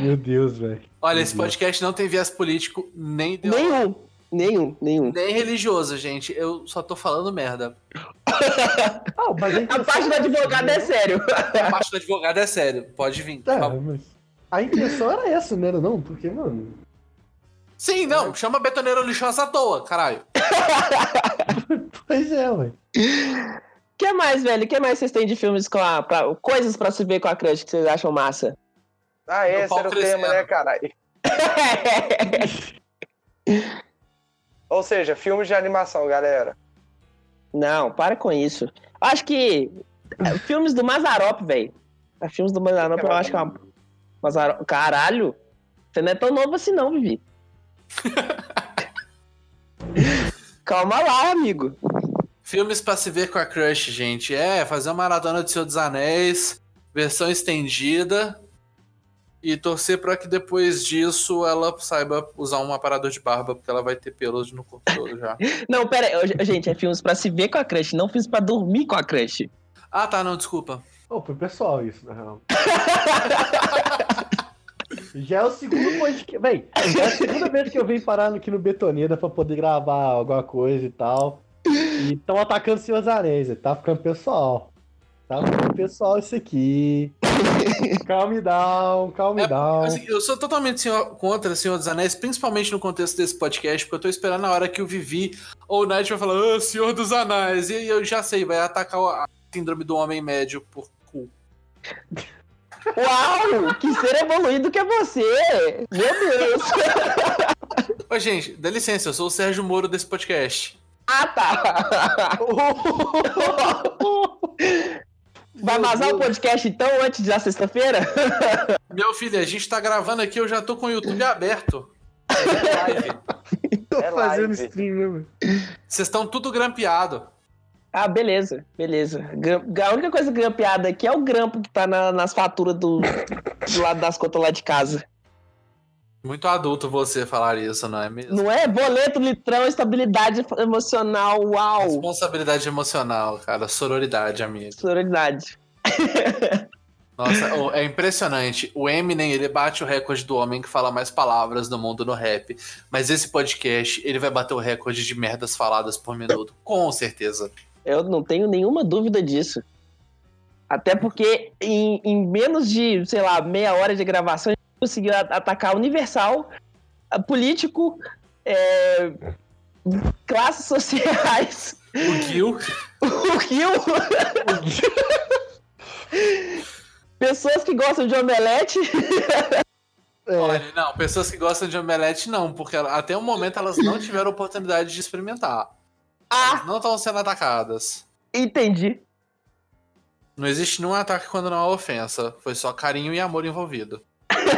Meu Deus, velho.
Olha, esse podcast não tem viés político nem ideológico.
Nenhum. Nenhum, nenhum.
Nem religioso, gente. Eu só tô falando merda.
Mas a,
A parte do advogado é sério.
A parte do advogado é sério. Pode vir.
né? É,
favor.
mas a intenção era essa, não era não? Porque, mano.
Sim, não. Chama betoneiro lixosa à toa, caralho.
Pois é, ué.
O que mais, velho? O que mais vocês têm de filmes com a. pra- coisas pra se ver com a crush que vocês acham massa?
Ah, esse era o
crescendo.
tema, né, caralho? Ou seja, filmes de animação, galera.
Não, para com isso. Acho que. é, Filmes do Mazarop, velho. É, Filmes do Mazarop, eu acho que é uma. Mazarop... Caralho! Você não é tão novo assim, não, Vivi. Calma lá, amigo.
Filmes pra se ver com a crush, gente. É, fazer uma maratona de Senhor dos Anéis, versão estendida. E torcer pra que depois disso ela saiba usar um aparador de barba, porque ela vai ter pelos no corpo todo já.
Não, pera aí. Gente, é filmes pra se ver com a crush, não filmes pra dormir com a crush.
Ah, tá, não, desculpa.
Ô, foi pessoal isso, na real. Já é o segundo podcast. Já é a segunda vez que eu venho parar aqui no Betoneira pra poder gravar alguma coisa e tal. E estão atacando seus anéis, tá ficando pessoal. Tá pessoal isso aqui. Calm down, calm
É,
down.
Assim, eu sou totalmente senhor- contra Senhor dos Anéis, principalmente no contexto desse podcast, porque eu tô esperando a hora que o Vivi ou o Night vai falar, ah, Senhor dos Anéis, e eu já sei, vai atacar a síndrome do homem médio por cu.
Uau! Que ser evoluído que é você! Meu Deus!
Ô, gente, dá licença, eu sou o Sérgio Moro desse podcast.
Ah, tá! Vai vazar o podcast então antes da sexta-feira?
Meu filho, a gente tá gravando aqui, eu já tô com o YouTube aberto. Live.
Tô
É
fazendo
live.
stream, né, mano?
Vocês estão tudo grampeado.
Ah, beleza, beleza. A única coisa grampeada aqui é o grampo que tá na- nas faturas do, do lado das contas lá de casa.
Muito adulto você falar isso, não é mesmo?
Não é? Boleto, litrão, estabilidade emocional, uau!
Responsabilidade emocional, cara. Sororidade, amigo.
Sororidade.
Nossa, é impressionante. O Eminem, ele bate o recorde do homem que fala mais palavras do mundo no rap. Mas esse podcast, ele vai bater o recorde de merdas faladas por minuto. Com certeza.
Eu não tenho nenhuma dúvida disso. Até porque em, em menos de, sei lá, meia hora de gravação, conseguiu atacar Universal, político, é, classes sociais,
O Gil.
o Rio. Pessoas que gostam de omelete.
É,
Olha, não, pessoas que gostam de omelete, não, porque até o momento elas não tiveram oportunidade de experimentar.
Ah,
Elas não estão sendo atacadas.
entendi.
Não existe nenhum ataque quando não há ofensa. Foi só carinho e amor envolvido.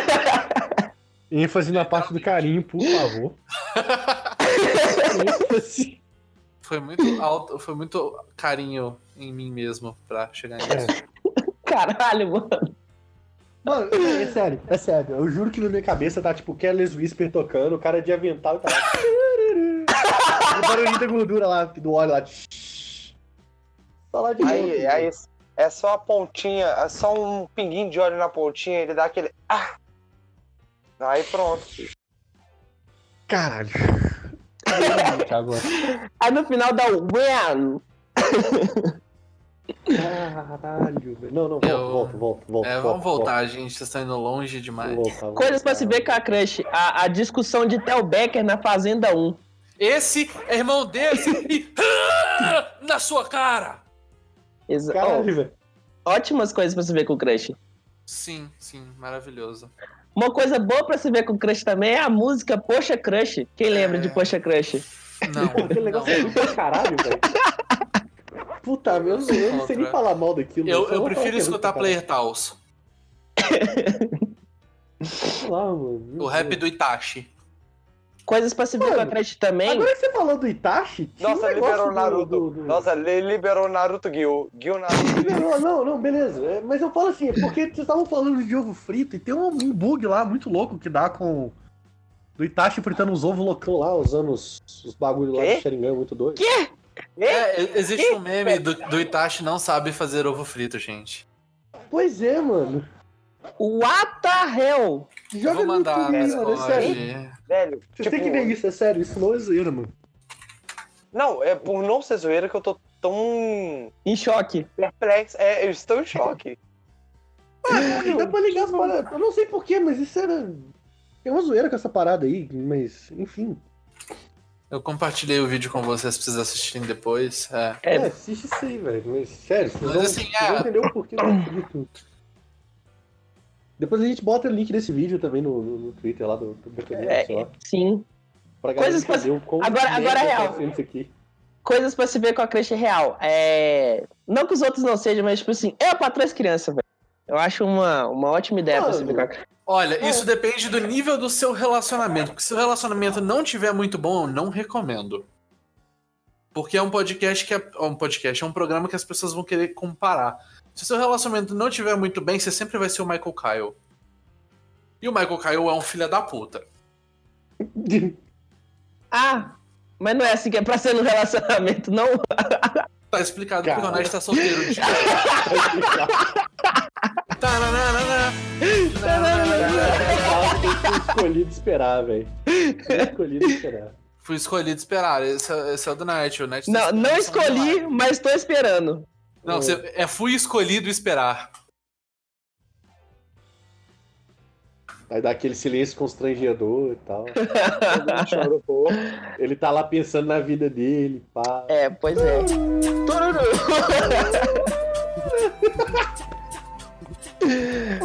ênfase na parte do carinho, por favor. ênfase.
Foi muito alto, foi muito carinho em mim mesmo pra chegar nisso.
Caralho, mano.
Mano, é sério, é sério. Eu juro que na minha cabeça tá tipo Careless Whisper tocando, o cara de avental e tá lá. o barulhinho da gordura lá, do óleo lá. Só lá de
Aí, aí é só a pontinha, é só um pinguinho de óleo na pontinha, ele dá aquele. Ah! Aí pronto.
Caralho. Agora.
Aí no final dá o when.
Caralho, velho. Não, não, volta,
Eu-
volta, volta, volta.
É,
volta,
vamos voltar, gente. Vocês estão indo longe demais.
Volta, volta,
Coisas pra
volta.
se ver com a crush. A, a discussão de Tel Becker na Fazenda 1.
Esse é irmão desse e. Ah! Na sua cara!
Exa-
Caralho,
oh,
velho.
ótimas coisas pra se ver com o crush.
Sim, sim, maravilhoso.
Uma coisa boa pra se ver com o crush também é a música Poxa Crush. Quem lembra
É.
de Poxa Crush?
Não,
Aquele negócio é
não.
ruim pra caralho, velho. Puta, meu, eu, não- eu não sei nem falar mal daquilo.
Eu, eu prefiro
é
escutar Player Taos.
lá, mano.
O rap do Itachi.
Coisas pra se ver com a crush também.
Agora que você falou do Itachi,
Nossa,
um
liberou
do-
Naruto.
do- do-
Nossa, ele liberou o Naruto Gil. Gil Naruto.
Liberou, não, não, beleza. É, Mas eu falo assim, é porque vocês estavam falando de ovo frito e tem um, um bug lá muito louco que dá com. Do Itachi fritando uns ovos loucão lá, usando os, os bagulhos lá
Quê?
do Sharingan muito doido.
É, e- existe um meme do, do Itachi não sabe fazer ovo frito, gente.
Pois é, mano.
What the hell?
Joga no
mandar
YouTube, mano, é sério.
Velho,
Vocês
tipo,
têm que ver isso, é sério, isso não é zoeira, mano.
Não, é por não ser zoeira que eu tô tão
Em choque.
perplexo. É, eu estou em choque.
Dá pra ligar as paradas. Eu não sei porquê, mas isso era. Tem uma zoeira com essa parada aí, mas, enfim.
Eu compartilhei o vídeo com vocês pra vocês assistirem depois. É.
É,
É,
assiste isso aí, velho. Mas, sério, vocês
Mas
vão,
assim,
vocês vão
é-
entender o porquê do. Depois a gente bota o link desse vídeo também no, no, no Twitter lá do, do
É,
lá.
sim.
Pra galera
coisas pra- Agora- agora é
tá
real.
sendo isso aqui.
Coisas pra se ver com a crush real. É. Não que os outros não sejam, mas tipo assim, é pra três crianças, velho. Eu acho uma, uma ótima ideia pra se ver com a crush.
Olha, isso depende do nível do seu relacionamento. Porque se o relacionamento não tiver muito bom, eu não recomendo. Porque é um podcast que é um podcast, é um programa que as pessoas vão querer comparar. Se o seu relacionamento não tiver muito bem, você sempre vai ser o Michael Kyle. E o Michael Kyle é um filho da puta.
Ah, mas não é assim que é pra ser no relacionamento, não?
Tá explicado
Cara.
porque o Nerd tá solteiro. de-
escolhido esperar, velho. Fui escolhido esperar.
Fui escolhido esperar. Esse é, esse é o do Night. O Night tá
Não,
esperando
não escolhi, mas tô esperando.
Não, você, é fui escolhido esperar.
Aí dá aquele silêncio constrangedor e tal.
Chora um pouco.
Ele tá lá pensando na vida dele, pá.
É, pois é. Tururu.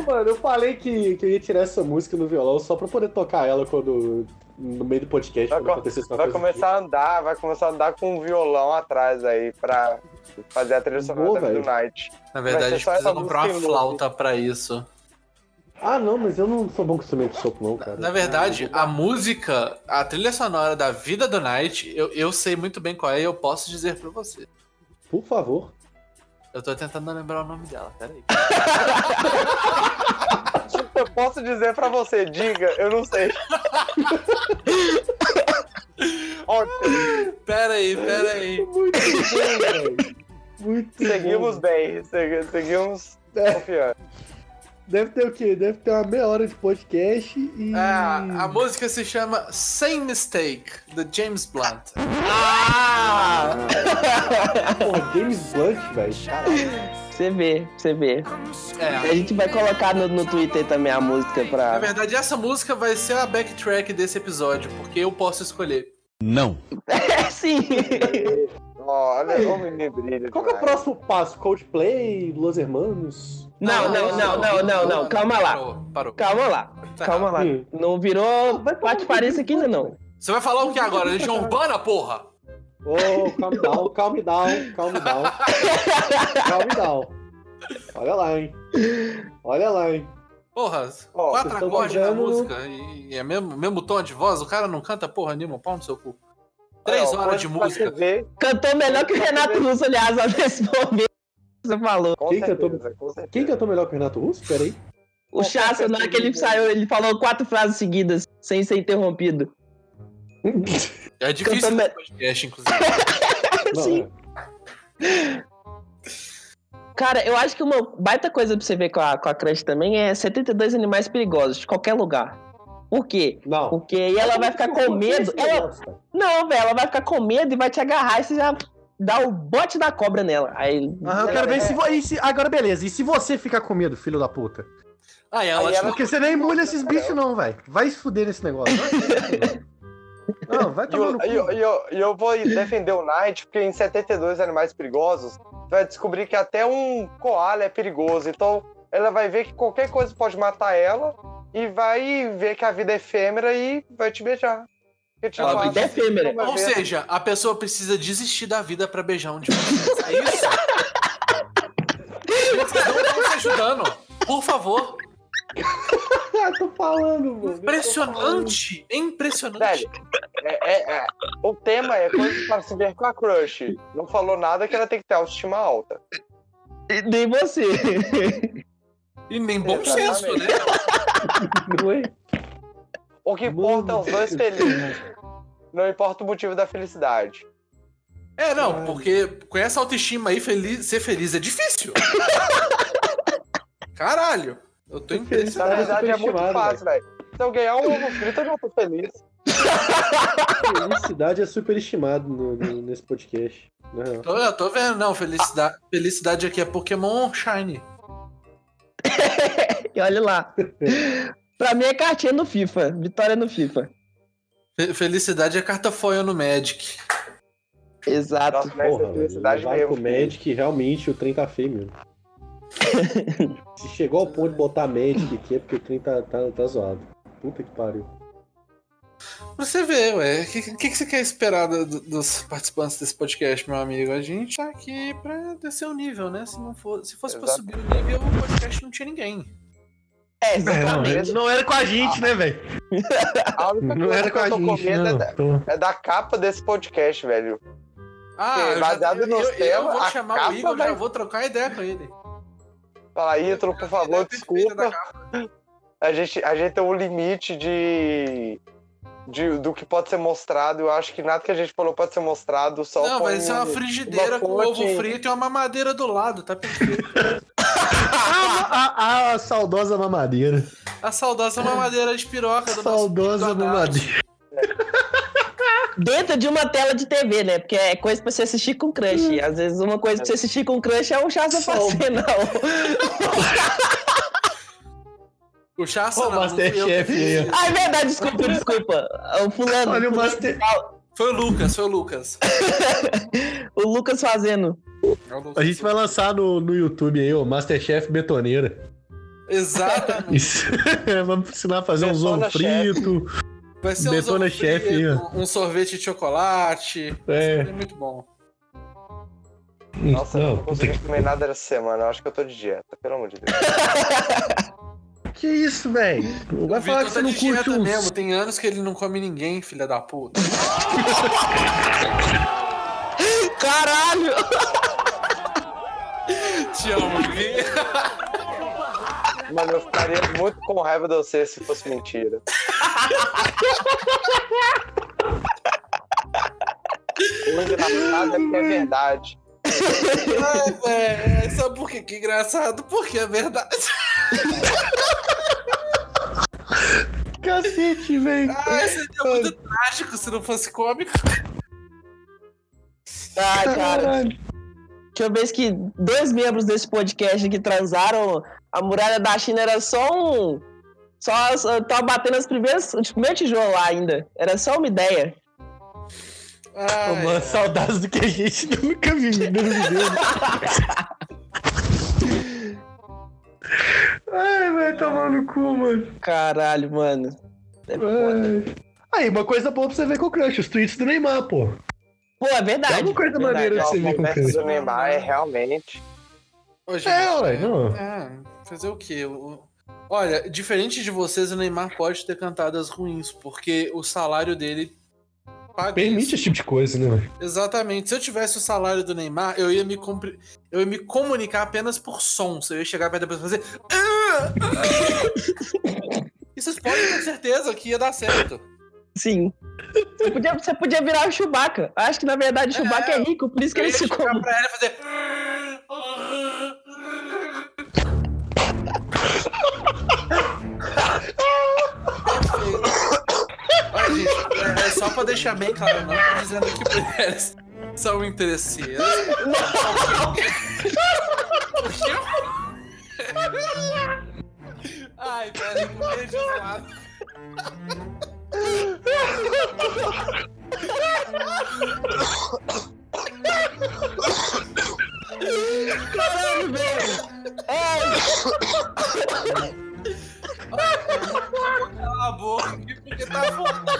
Mano, eu falei que, que eu ia tirar essa música no violão só pra poder tocar ela quando. No meio do podcast,
Vai
quando
co- acontecesse uma
Tá
Vai
coisa
começar a andar, vai começar a andar com um violão atrás aí pra fazer a trilha sonora do Night.
Na verdade, a gente
só
precisa comprar uma
música
flauta pra isso.
aqui. Ah, não, mas eu não sou bom com instrumento de sopro, não, cara.
Na verdade, a música, a trilha sonora da vida do Night, eu, eu sei muito bem qual é e eu posso dizer pra você.
Por favor.
Eu tô tentando lembrar o nome dela, peraí.
Eu posso dizer pra você, diga, eu não sei. Ótimo,
Peraí, peraí.
Muito bem, velho. Muito
seguimos
bom.
bem, segui- seguimos
É,
confiando.
Deve ter o quê? Deve ter uma meia hora de podcast e.
Ah, a música se chama Same Mistake, do James Blunt.
Ah!
Porra, James Blunt, velho.
Você vê, você vê.
É,
A gente vai colocar no, no Twitter também a música
na
pra.
verdade, essa música vai ser a backtrack desse episódio, porque eu posso escolher.
Não.
É, sim!
Olha, o menino brilha.
Qual que é o próximo passo? Coldplay, Los Hermanos?
Não, não, não, não, não, não. Calma lá.
Parou, parou.
Calma lá.
Tá
Calma lá. Não virou Pate Paris aqui ainda não.
Você vai falar o que agora? Legião Urbana, porra?
Ô, calm down, calm down, calm down. Calm down. Olha lá, hein? Olha lá, hein?
Porra,
Ó,
quatro acordes na
mandando-
música e, é mesmo, mesmo tom de voz, o cara não canta porra nenhuma, pau no seu cu.
Olha,
Três
ó,
horas de música.
Cantou melhor que o Renato Russo, aliás, nesse momento. Você falou.
com
Quem
certeza, com certeza.
Quem cantou melhor que o Renato Russo? Pera aí.
O Chassa, na hora que ele saiu, ele falou quatro frases seguidas, sem ser interrompido.
É difícil
Cantando-
podcast, inclusive.
Não,
Sim.
é.
Cara, eu acho que uma baita coisa pra você ver com a, com a crush também é 72 animais perigosos, de qualquer lugar. Por quê?
Não.
Porque aí ela vai ficar com medo. Ela, não, velho, ela vai ficar com medo e vai te agarrar e você já dá o bote da cobra nela. Aí
Aham, eu quero ver se, vo- e se. Agora, beleza. E se você ficar com medo, filho da puta?
Aí te-
ela-
Porque você nem mulha esses bichos, não, velho. Vai se fuder nesse negócio. Não, vai tomar
eu,
no
e eu,
cu.
e eu, e eu vou defender o Knight, porque em 72 Animais Perigosos, você vai descobrir que até um koala é perigoso. Então, ela vai ver que qualquer coisa pode matar ela e vai ver que a vida é efêmera e vai te beijar.
É efêmera.
"Não vai
Ou
ver".
seja, a pessoa precisa desistir da vida pra beijar um de vocês. É isso? Vocês não estão se ajudando. Por favor.
Tô falando, mano.
Impressionante. Impressionante.
Velho, é, é- é. o tema é coisa para se ver com a crush. Não falou nada que ela tem que ter autoestima alta.
E nem você.
E nem bom
Exatamente.
senso, né?
Não é?
O que importa é os dois felizes. Não importa o motivo da felicidade.
É, não, porque com essa autoestima aí, feliz- ser feliz é difícil. Caralho. Eu tô
Na
impressionado.
verdade é muito fácil, velho. Se eu ganhar um ovo frito, eu já tô feliz.
Felicidade é superestimado no- no- nesse podcast. Na real.
Tô, eu tô vendo, não. Felicidade, felicidade aqui é Pokémon Shine.
E olha lá. Pra mim é cartinha no FIFA. Vitória no FIFA.
Fe- Felicidade é carta foil no Magic.
Exato.
Nossa,
Porra,
é felicidade
velho,
mesmo.
com o Magic, realmente o trem tá feio. Se chegou ao ponto de botar Magic aqui é porque o trem tá, tá, tá zoado. Puta que pariu.
Você vê, ué. O que, que, que você quer esperar do- do- dos participantes desse podcast, meu amigo? A gente tá aqui pra descer o nível, né? Se, não for, se fosse pra
Exato.
subir o nível, o podcast não tinha ninguém.
É,
Não,
exatamente.
não era com a gente, né, velho?
A única
Não
coisa
era
que
com a
eu tô com
gente,
medo é
não.
da,
Tô-
é da capa desse podcast, velho.
Ah,
Porque
já,
baseado
eu,
nos
eu, vou
a
chamar
capa
o Igor,
vai-
já vou trocar ideia com ele.
Fala, Ítalo, por favor,
perfeita da
desculpa. A gente, a gente tem um limite de, de- do que pode ser mostrado. Eu acho que nada que a gente falou pode ser mostrado só
Não,
com
vai ser uma frigideira com
fonte-
ovo frito e uma mamadeira do lado, tá perfeito.
A, a- a saudosa mamadeira.
A saudosa mamadeira de piroca do
Saudosa
nosso
mamadeira.
Dentro de uma tela de TV, né? Porque é coisa pra você assistir com crush. Às vezes uma coisa pra você assistir com crush é o Chassa Facena.
O Chassa
Ô,
não, não fui eu que
Masterchef aí,
Ah, é verdade, desculpa, desculpa. O fulano.
Olha o Master-
Foi o Lucas, foi o Lucas.
o Lucas fazendo.
É o.
A gente vai lançar no, no YouTube aí, ó, Masterchef Betoneira.
Exatamente.
Isso. Vamos ensinar a fazer um
Betona
ovo frito.
Vai ser um
Detona
ovo
chefe,
frito, um sorvete de chocolate.
É.
É muito bom.
Nossa, eu
não,
não
puta
consegui
que...
comer nada essa semana. Eu acho que eu tô de dieta, pelo amor de Deus.
que isso, velho? Vai
o
falar que você
tá
não
de
curte
dieta
uns...
mesmo. Tem anos que ele não come ninguém, filha da puta.
Caralho!
Te amo, Vi.
Mano, eu ficaria muito com raiva de você se fosse mentira. O engraçado é que é verdade.
Ai, velho. Sabe por que que é engraçado? Porque é verdade.
Cacete, velho.
Ai, seria muito trágico se não fosse cômico.
Ai, cara. Tinha vez que dois membros desse podcast que transaram, a muralha da China era só um. Só, só tava batendo as primeiras. Os primeiros tijolos lá ainda. Era só uma ideia.
Ai,
Mano, saudades do que a gente nunca viveu. Ai, vai tomar no cu, mano.
Caralho, mano. É foda.
Aí, uma coisa boa pra você ver com o Crush, os tweets do Neymar, pô.
Pô, é verdade.
É uma coisa
verdade.
maneira
A
você vê com o Crush.
do Neymar é realmente.
Gente,
É, ué, não.
É, fazer o quê? O- Olha, diferente de vocês, o Neymar pode ter cantadas ruins, porque o salário dele paga
Permite
isso.
esse tipo de coisa, né?
Exatamente. Se eu tivesse o salário do Neymar, eu ia me, compre- eu ia me comunicar apenas por sons. Eu ia chegar perto da pessoa e fazer. "Ah, ah". E vocês podem ter certeza que ia dar certo.
Sim. Você podia, você podia virar o Chewbacca. Acho que na verdade o Chewbacca é, rico, por isso que ele se
chegar
come.
pra ela e fazer. Perfeito. Olha, gente, é, é só pra deixar bem claro, não tô dizendo pra eles. São interesseiras. Ai, peraí, um beijo.
Caralho, velho!
Cala a boca aqui porque tá foda.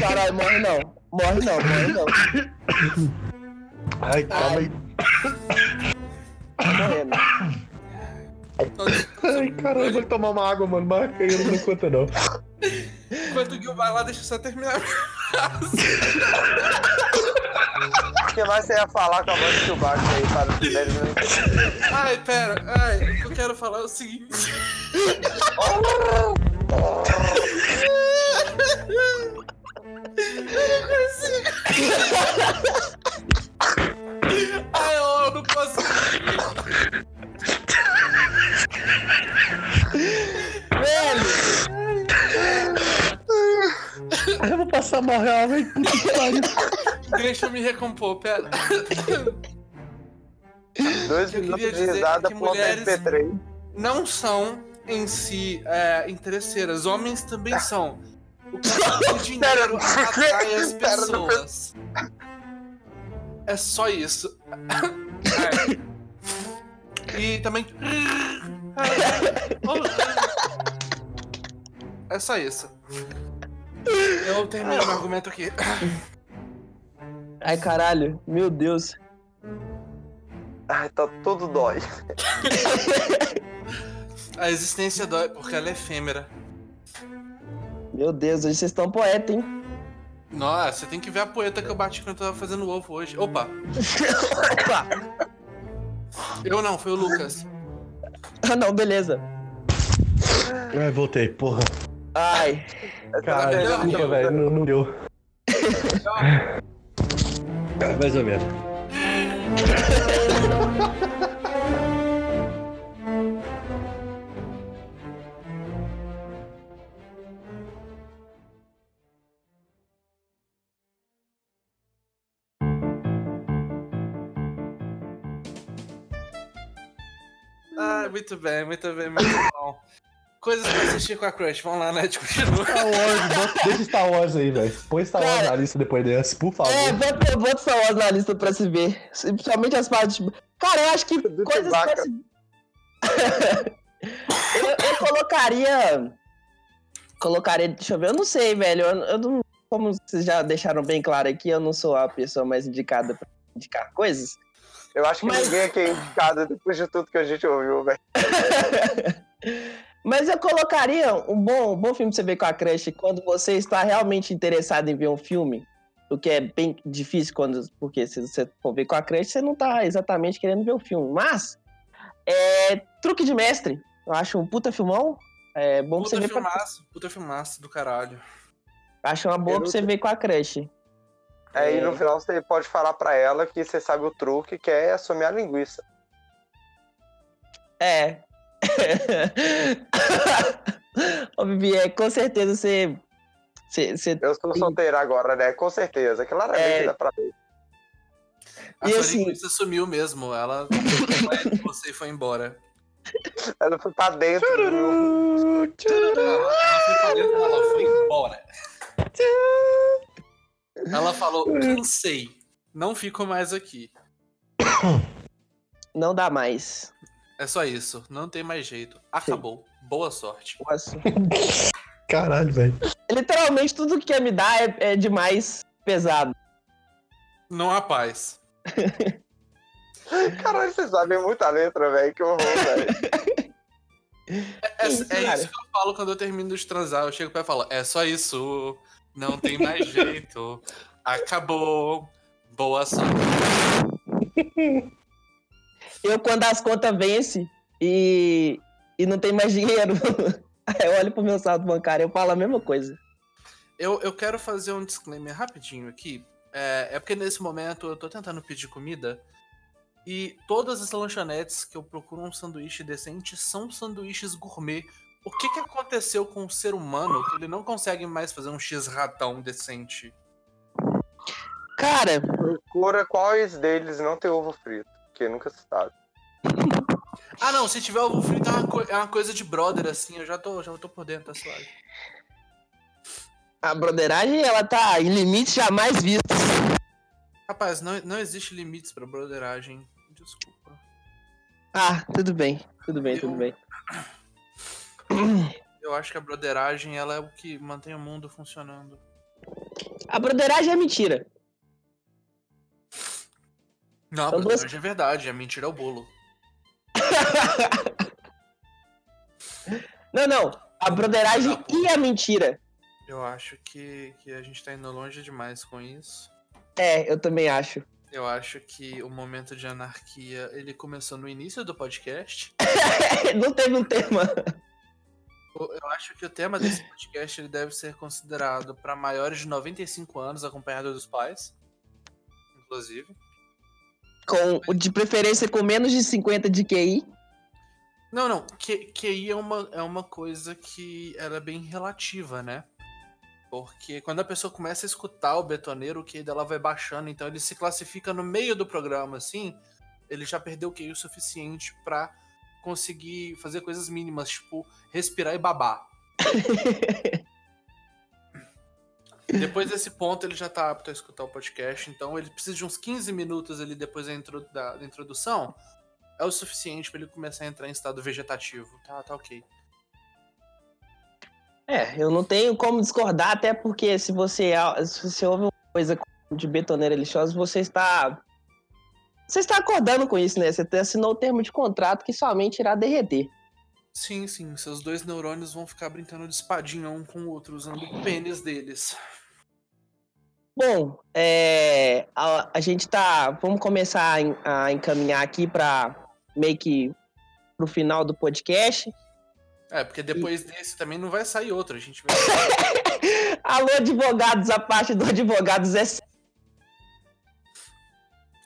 Caralho, morre não. Morre não, morre não.
Ai, calma aí.
Tá morrendo.
Ai, caralho, vou tomar uma água, mano. Marca aí, eu não conta, não.
Enquanto o Gil vai lá, deixa eu só terminar.
O que mais você ia falar com a voz de baixo aí para os não entenderem?
Ai, pera. Ai, o que eu quero falar é o seguinte. Ai, eu não posso.
Ai, eu vou passar mal real, velho. Puta que pariu.
Deixa eu me recompor, pera.
Dois
Eu
minutos
queria
de risada
que
por
mulheres-
MP3.
Não são em si é, interesseiras, homens também são. O que o dinheiro atrai as pessoas. É só isso. É. E também. É só isso. Eu termino meu argumento aqui.
Ai, caralho. Meu Deus.
Ai, tá tudo dói.
A existência dói porque ela é efêmera.
Meu Deus, hoje vocês estão poeta, hein?
Nossa, você tem que ver a poeta que eu bati quando eu tava fazendo ovo hoje. Opa,
Opa!
eu não, foi o Lucas.
Ah, não, beleza.
Ai, voltei, porra.
Ai.
Caralho,
melhor,
desculpa, velho. Não, não deu. Mais ou menos.
Ah, muito bem, muito bem, muito bom. Coisas pra assistir com a Crush. Vamos lá, Net, continua.
Star Wars, bota- deixa Star Wars aí, velho. Põe Star Wars
Cara,
na lista depois dessa, por favor.
É, bota, bota Star Wars na lista pra se ver. Principalmente as partes. Cara, eu acho que
Do
coisas pra se... eu, eu colocaria. Colocaria. Deixa eu ver, eu não sei, velho. Eu, eu não. Como vocês já deixaram bem claro aqui, eu não sou a pessoa mais indicada pra indicar coisas.
Eu acho que
Mas-
ninguém aqui é indicado depois de tudo que a gente ouviu, velho.
Mas eu colocaria um bom, um bom filme pra você ver com a crush quando você está realmente interessado em ver um filme. O que é bem difícil quando. Porque se você for ver com a crush, você não tá exatamente querendo ver o filme. Mas. É. Truque de mestre. Eu acho um puta filmão. É bom pra você
Puta
ver com a...
filmaço, puta filmaço do caralho.
Acho uma boa pra você ver com a crush.
Aí
É.
no final você pode falar pra ela que você sabe o truque, que é assumir a linguiça.
É. Ô, Vivi, é, com certeza você. Você, você
Eu sou
Sim.
solteiro agora, né? Com certeza. Claramente
É.
dá pra ver.
A
E
sua
assim-
linguiça sumiu mesmo. Ela você e foi embora.
Ela foi pra dentro.
Ela, ela foi pra dentro, ela foi embora. Ela falou, cansei. Não fico mais aqui.
não dá mais.
É só isso. Não tem mais jeito. Acabou. Boa sorte.
Caralho, velho.
Literalmente tudo que quer me dar é, é demais pesado.
Não há paz.
Caralho, vocês sabem muita letra, velho. Que horror, velho.
É, é
Isso,
isso que eu falo quando eu termino de transar. Eu chego pra falar, é só isso. Não tem mais jeito. Acabou. Boa sorte.
Eu, quando as contas vence e, e não tem mais dinheiro, eu olho pro meu saldo bancário e eu falo a mesma coisa.
Eu, eu quero fazer um disclaimer rapidinho aqui. É, é porque nesse momento eu tô tentando pedir comida E todas as lanchonetes que eu procuro um sanduíche decente são sanduíches gourmet. O que, que aconteceu com o ser humano que ele não consegue mais fazer um X-ratão decente?
Cara,
Procura quais deles não tem ovo frito, porque nunca se sabe.
Ah, não, se tiver ovo frito é uma, co- é uma coisa de brother, assim, eu já tô, já tô por dentro, tá suave.
a broderagem, ela tá em limites jamais vistos.
Rapaz, não, não existe limites pra broderagem. Desculpa.
Ah, tudo bem, tudo bem, tudo
Eu-
bem.
Eu acho que a broderagem ela é o que mantém o mundo funcionando.
A broderagem é mentira.
Não,
duas-
broderagem é verdade, a mentira é o bolo.
Não, não. A broderagem e a mentira.
Eu acho que, que a gente tá indo longe demais com isso.
É, eu também acho.
Eu acho que o momento de anarquia ele começou no início do podcast.
Não teve um tema.
Eu eu acho que o tema desse podcast ele deve ser considerado para maiores de 95 anos, acompanhado dos pais. Inclusive.
Com, de preferência com menos de 50 de QI.
Não, não. Q- QI é uma, é uma coisa que ela é bem relativa, né? Porque quando a pessoa começa a escutar o betoneiro, o QI dela vai baixando, então ele se classifica no meio do programa, assim, ele já perdeu o QI o suficiente pra conseguir fazer coisas mínimas, tipo respirar e babar. Depois desse ponto, ele já tá apto a escutar o podcast, então ele precisa de uns 15 minutos ali depois da, intro- da- da introdução. É o suficiente pra ele começar a entrar em estado vegetativo. Tá, tá ok.
É, eu não tenho como discordar, até porque se você, se você ouve uma coisa de betoneira lixosa, você está. Você está acordando com isso, né? Você assinou o termo de contrato que somente irá derreter.
Sim, sim, seus dois neurônios vão ficar brincando de espadinha um com o outro, usando o pênis deles.
Bom, é, a, a gente tá. Vamos começar a, a encaminhar aqui para meio que pro final do podcast.
É, porque depois desse também não vai sair outro. A gente vai.
Alô, advogados, a parte do advogados é.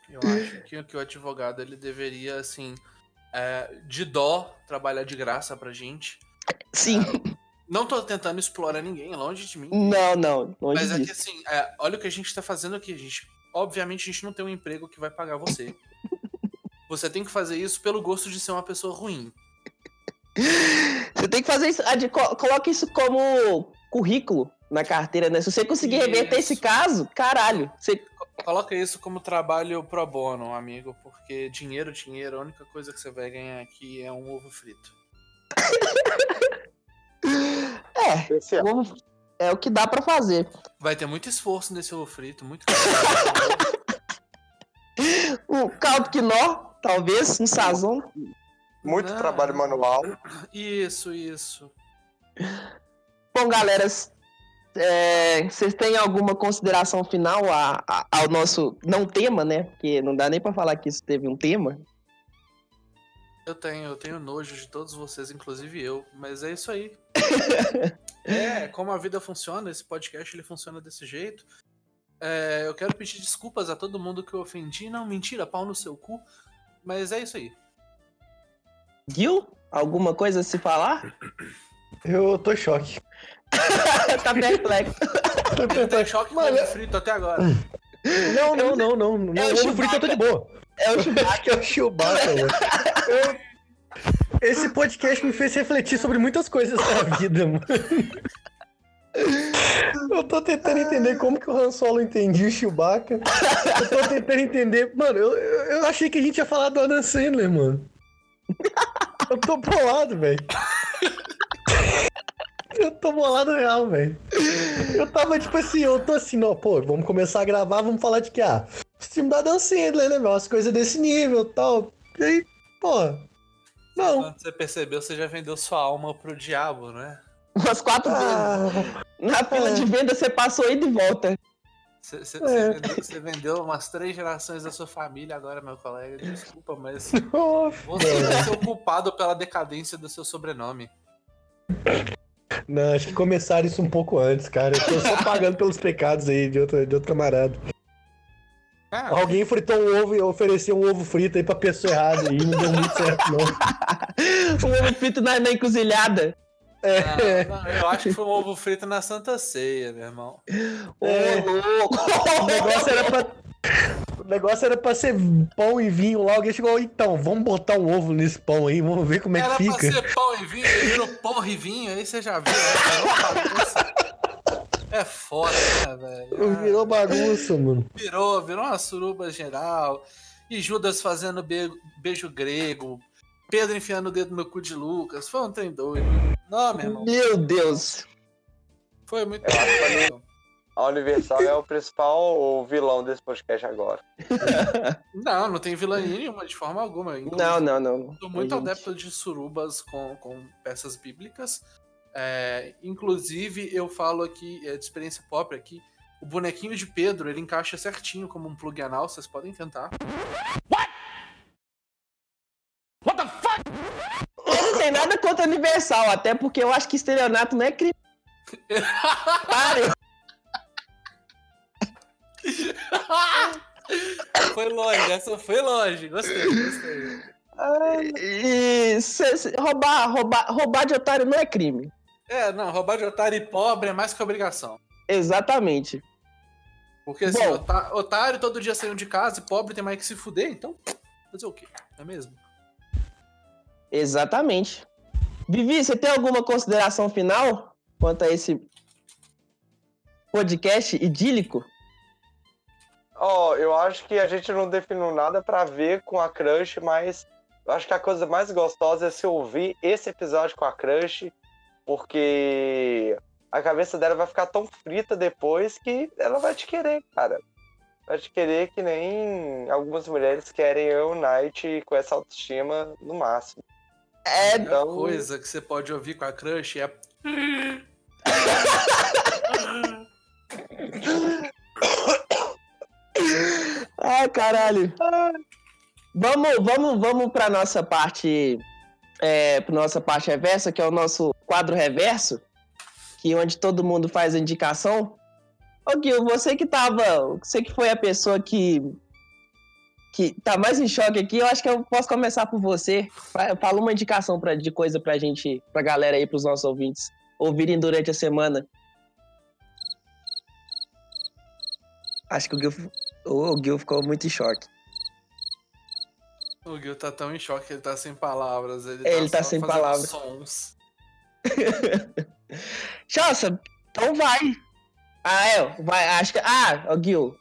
Eu acho que, que o advogado ele deveria, assim, é, de dó, trabalhar de graça pra gente.
Sim.
Não tô tentando explorar ninguém, longe de mim.
Não, não. Longe
Mas é que assim, é, olha o que a gente tá fazendo aqui, gente. Obviamente a gente não tem um emprego que vai pagar você. Você tem que fazer isso pelo gosto de ser uma pessoa ruim.
Você tem que fazer isso. ad- co- Coloca isso como currículo na carteira, né? Se você conseguir reverter
Isso.
esse caso, caralho. Você...
Coloca isso como trabalho pro bono, amigo, porque dinheiro, dinheiro, a única coisa que você vai ganhar aqui é um ovo frito.
É,
é.
vamos- é o que dá pra fazer.
Vai ter muito esforço nesse ovo frito, muito
Um caldo quinó, talvez, um sazon.
muito
Não.
trabalho manual.
Isso, isso.
Bom, galera, s- é, vocês têm alguma consideração final a- a- ao nosso não tema, né? Porque não dá nem pra falar que isso teve um tema.
Eu tenho, eu tenho nojo de todos vocês, inclusive eu, mas é isso aí. é, como a vida funciona, esse podcast ele funciona desse jeito. É, eu quero pedir desculpas a todo mundo que eu ofendi. Não, mentira, pau no seu cu. Mas é isso aí.
Gil, alguma coisa a se falar?
Eu tô em choque.
tá perplexo.
Eu tô em choque com
Mano,
ovo frito até agora.
Não, não, não, não. não.
É o
ovo frito eu tô de boa.
É o
Acho que é o Chewbacca, mano. Eu- Esse podcast me fez refletir sobre muitas coisas da vida, mano. Eu tô tentando entender como que o Han Solo entendia o Chewbacca. Eu tô tentando entender. Mano, eu, eu eu achei que a gente ia falar do Adam Sandler, mano. Eu tô bolado, velho. Eu tô bolado real, velho. Eu tava tipo assim, eu tô assim, não, pô, vamos começar a gravar, vamos falar de que, ah, o filme da Dan Sandler, né, meu? As coisas desse nível e tal. E aí, pô, não.
Quando você percebeu, você já vendeu sua alma pro diabo, né?
Umas quatro vezes.
Ah,
Na fila de venda você passou ide e volta.
Você, você-
É.
você vendeu, você vendeu umas três gerações da sua família agora, meu colega. Desculpa, mas você vai ser o culpado pela decadência do seu sobrenome.
Não, acho que começaram isso um pouco antes, cara. Eu tô só pagando pelos pecados aí de outro, de outro camarada.
Ah,
Alguém fritou um ovo e ofereceu um ovo frito aí pra pessoa errada aí, não deu muito certo, não.
Um ovo frito na, na encruzilhada.
É.
Não, não, eu acho que foi um ovo frito na Santa Ceia, meu irmão.
Ô,
É.
louco!
O negócio era pra. O negócio era pra ser pão e vinho lá. Alguém chegou, então, vamos botar um ovo nesse pão aí, vamos ver como é
Era
que
pra
fica.
ser pão e vinho, virou pão e vinho, aí você já viu, né? É foda, né, velho?
Virou bagunça, mano.
Virou, virou uma suruba geral. E Judas fazendo be- beijo grego. Pedro enfiando o dedo no cu de Lucas. Foi um trem doido. Não, meu irmão.
Meu Deus!
Foi muito
Eu acho. A Universal é o principal vilão desse podcast agora.
Não, não tem vilania nenhuma, de forma alguma. Inclusive,
Não, não, não.
Sou muito
Gente.
adepto de surubas com, com peças bíblicas. É, inclusive, eu falo aqui, é, de experiência própria aqui, o bonequinho de Pedro, ele encaixa certinho como um plug anal, vocês podem tentar.
Eu não tenho nada contra Universal, até porque eu acho que estelionato não é crime. Pare.
Foi longe, essa foi longe. Gostei, gostei.
E cê- cê- roubar, roubar, roubar de otário não é crime.
É, não, roubar de otário e pobre é mais que obrigação.
Exatamente.
Porque assim,
Bom.
otá- otário todo dia saindo de casa e pobre tem mais que se fuder, então fazer o quê? Não é mesmo?
Exatamente. Vivi, você tem alguma consideração final quanto a esse podcast idílico?
Ó, eu acho que a gente não definiu nada pra ver com a Crush, mas eu acho que a coisa mais gostosa é se ouvir esse episódio com a Crush, porque a cabeça dela vai ficar tão frita depois que ela vai te querer, cara. Vai te querer que nem algumas mulheres querem eu, Night, com essa autoestima no máximo.
É,
A
Então-
coisa que você pode ouvir com a crush é.
Ai, caralho. Vamos, vamos, vamos para nossa parte, é, para nossa parte reversa, que é o nosso quadro reverso, que é onde todo mundo faz a indicação. Ô, Gil, você que tava, você que foi a pessoa que que tá mais em choque aqui, eu acho que eu posso começar por você. Fa- Fala uma indicação pra, de coisa pra gente, pra galera aí, pros nossos ouvintes ouvirem durante a semana. Acho que o Gil, o Gil ficou muito em choque.
O Gil tá tão em choque que ele tá sem palavras. Ele,
Ele tá
só
sem palavras.
Sons.
Chassa, então vai. Ah, é, vai, acho que... Ah, ô Gil,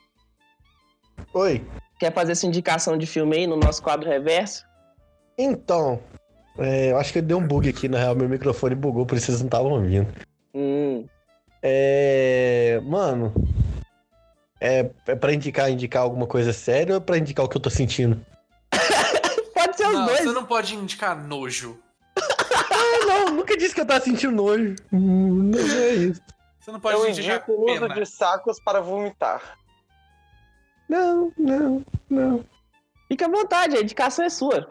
Oi.
quer fazer essa indicação de filme aí no nosso quadro reverso?
Então, é, eu acho que deu um bug aqui, na real. Meu microfone bugou, por isso vocês não estavam ouvindo.
Hum,
É. Mano. É, é pra indicar, indicar alguma coisa séria ou é pra indicar o que eu tô sentindo?
pode ser os
Não,
dois.
você não pode indicar nojo.
Ah, não, nunca disse que eu tava sentindo nojo. Hum, Não é isso.
Você não pode
Eu
indicar
indico o uso de sacos para vomitar.
Não, não, não.
Fica à vontade, a indicação é sua.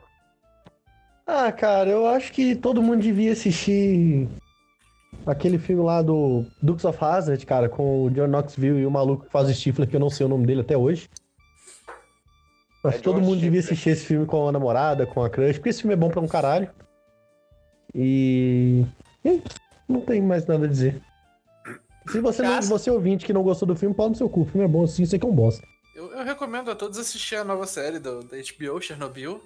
Ah, cara, eu acho que todo mundo devia assistir aquele filme lá do Dukes of Hazzard, cara, com o John Knoxville e o maluco que faz o Stifler, que eu não sei o nome dele até hoje. Acho
É
que todo
John
mundo devia
Stifler.
assistir esse filme com a namorada, com a crush, porque esse filme é bom pra um caralho. E. e é. Não tem mais nada a dizer. Se você, não, você ouvinte que não gostou do filme, pau no seu cu. O filme é bom sim, isso aqui é um bosta.
Eu, eu recomendo a todos assistir a nova série do, da HBO, Chernobyl.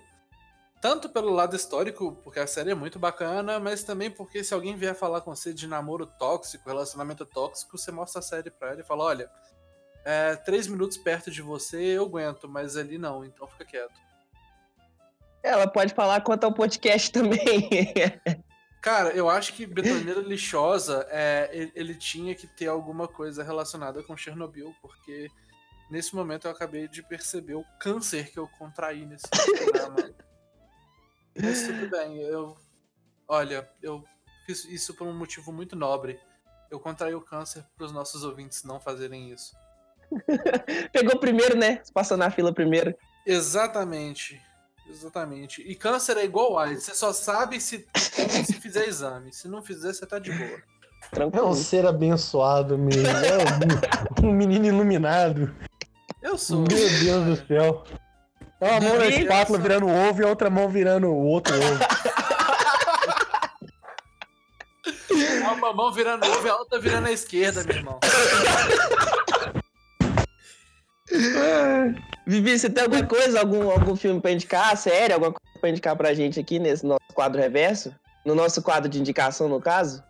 Tanto pelo lado histórico, porque a série é muito bacana, mas também porque se alguém vier falar com você de namoro tóxico, relacionamento tóxico, você mostra a série pra ela e fala: olha, é, três minutos perto de você eu aguento, mas ali não, então fica quieto.
Ela pode falar quanto ao podcast também.
Cara, eu acho que Betoneira Lixosa, é, ele, ele tinha que ter alguma coisa relacionada com Chernobyl, porque nesse momento eu acabei de perceber o câncer que eu contraí nesse programa. Mas tudo bem, eu. Olha, eu fiz isso por um motivo muito nobre. Eu contraí o câncer para os nossos ouvintes não fazerem isso.
Pegou primeiro, né? Passou na fila primeiro.
Exatamente. Exatamente. E câncer é igual AIDS. Você só sabe se se fizer exame. Se não fizer, você tá de boa.
É um
Tranquilo.
ser abençoado mesmo. É um, um menino iluminado.
Eu sou.
Meu Deus do céu. É uma mão na espátula virando ovo e a outra mão virando o outro ovo.
Uma mão virando ovo e a outra virando a esquerda, meu irmão.
Vivi, você tem alguma coisa, algum, algum filme pra indicar, série, alguma coisa pra indicar pra gente aqui nesse nosso quadro reverso? No nosso quadro de indicação, no caso?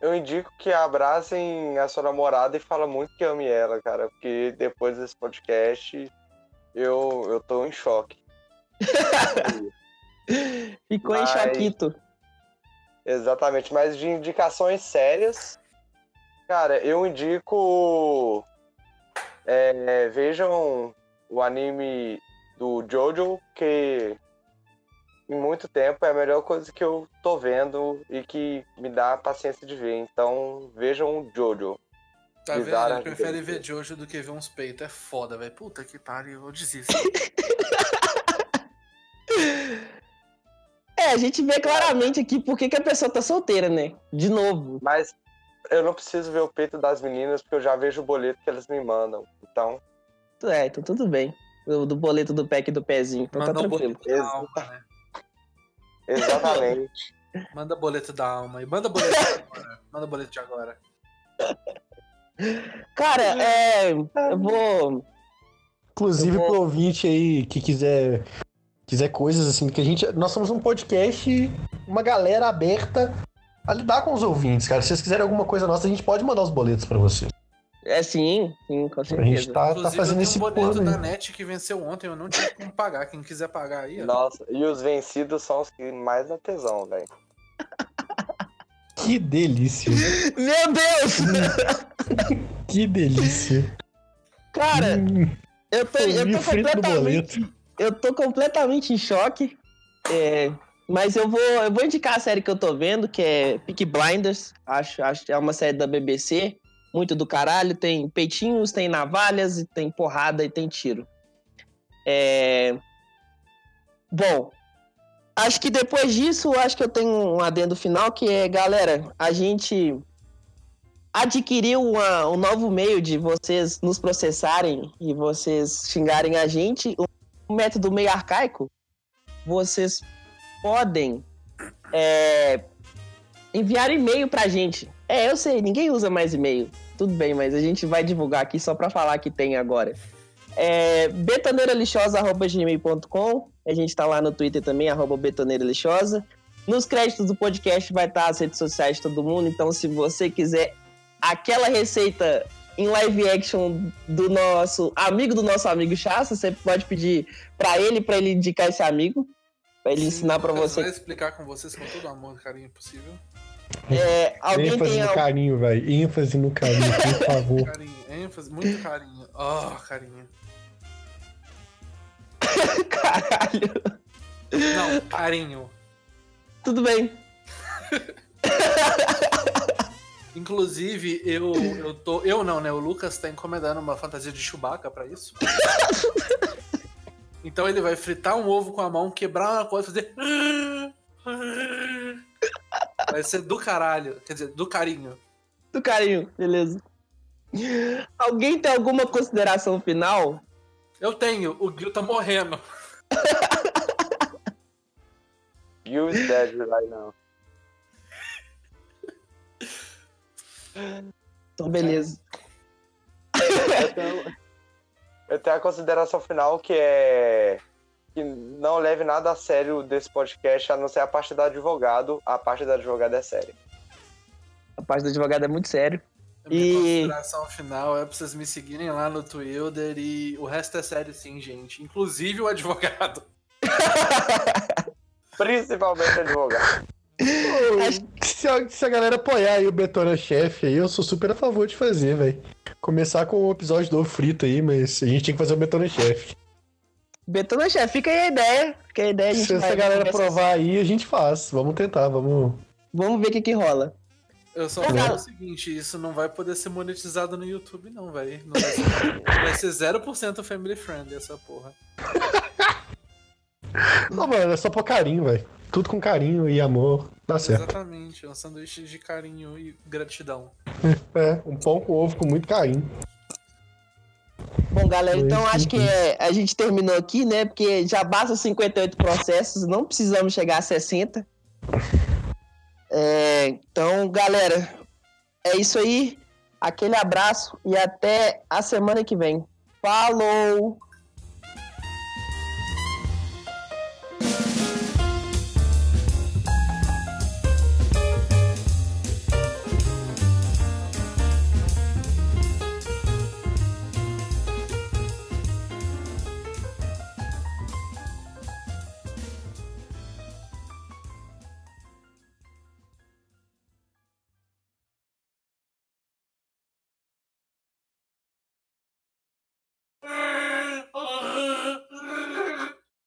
Eu indico que abracem a sua namorada e fala muito que ame ela, cara. Porque depois desse podcast eu, eu tô em choque.
Ficou em
Mas-
choquito.
Exatamente, mas de indicações sérias, cara, eu indico. é, vejam o anime do Jojo, que em muito tempo é a melhor coisa que eu tô vendo e que me dá paciência de ver. Então vejam o Jojo.
Tá vendo? Ele prefere ver Jojo do que ver uns peitos. É foda, velho. Puta que pariu, eu desisto.
É, a gente vê claramente aqui por que que a pessoa tá solteira, né? De novo.
Mas eu não preciso ver o peito das meninas, porque eu já vejo o boleto que elas me mandam. Então,
É, então tudo bem. Do, do boleto do pack do pezinho. Então tá
Manda um
tranquilo.
boleto da alma, né?
exatamente.
Manda boleto da alma. E manda boleto de agora. Manda boleto de agora.
Cara, é. Eu vou.
Inclusive
Eu vou-
pro ouvinte aí que quiser quiser coisas assim, que a gente nós somos um podcast, uma galera aberta a lidar com os ouvintes, cara. Se vocês quiserem alguma coisa nossa, a gente pode mandar os boletos pra vocês.
É sim, sim, com
A gente
certeza.
tá, tá fazendo
eu
esse
um boleto
plano
da
aí.
net que venceu ontem. Eu não tive como pagar. Quem quiser pagar aí, ó.
Nossa, e os vencidos são os que mais dá tesão, velho.
Que delícia.
Meu Deus!
Que delícia.
Cara,
Hum,
eu tô, eu tô completamente. Eu tô completamente em choque. É, mas eu vou, eu vou indicar a série que eu tô vendo, que é Peak Blinders. Acho, acho que é uma série da BBC. Muito do caralho. Tem peitinhos, tem navalhas, e tem porrada e tem tiro. É... Bom, acho que depois disso, acho que eu tenho um adendo final, que é, galera, a gente adquiriu uma- um novo meio de vocês nos processarem e vocês xingarem a gente, um método meio arcaico. Vocês podem é, enviar e-mail pra gente. É, eu sei, ninguém usa mais e-mail. Tudo bem, mas a gente vai divulgar aqui só pra falar que tem agora. É, betoneiralixosa.gmail.com A gente tá lá no Twitter também, arroba betoneiralixosa. Nos créditos do podcast vai estar as redes sociais de todo mundo, então se você quiser aquela receita em live action do nosso amigo do nosso amigo Chassa, você pode pedir pra ele, pra ele indicar esse amigo, pra ele ensinar pra
Lucas
você.
vai explicar com vocês com todo o amor e carinho possível.
É, alguém
ênfase
tem
no
al-
carinho, velho. ênfase no carinho, por favor.
Carinho, ênfase, muito carinho. Oh, carinho.
Caralho.
Não, carinho.
Tudo bem.
Inclusive, eu, eu tô. Eu não, né? O Lucas tá encomendando uma fantasia de Chewbacca pra isso. Então ele vai fritar um ovo com a mão, quebrar uma coisa, fazer. Vai ser do caralho. Quer dizer, do carinho.
Do carinho, beleza. Alguém tem alguma consideração final?
Eu tenho, o Gil tá morrendo.
You is dead right now.
Então, beleza.
Eu tenho, eu tenho a consideração final que é que não leve nada a sério desse podcast, a não ser a parte do advogado. A parte do advogado é séria.
A parte do advogado é muito sério.
Minha
E-
consideração final é pra vocês me seguirem lá no Twitter e o resto é sério sim, gente. Inclusive o advogado.
Principalmente advogado.
Se a, se a galera apoiar aí o Betona Chef aí, eu sou super a favor de fazer, velho. Começar com o episódio do frito aí, mas a gente tem que fazer o Betona Chef.
Betona Chefe, fica aí a ideia. Fica aí a ideia, a gente
Se essa galera provar aí, a gente faz. Vamos tentar, vamos.
Vamos ver o que que rola.
Eu só falo o seguinte, isso não vai poder ser monetizado no YouTube não, velho. Não Vai ser, vai ser 0% family friendly essa porra.
Não, mano, é só por carinho, velho. Tudo com carinho e amor, dá certo.
Exatamente, é um sanduíche de carinho e gratidão.
É, um pão com ovo com muito carinho.
Bom, galera, então acho que é, a gente terminou aqui, né? Porque já basta 58 processos, não precisamos chegar a 60. É, então, galera, é isso aí. Aquele abraço e até a semana que vem. Falou!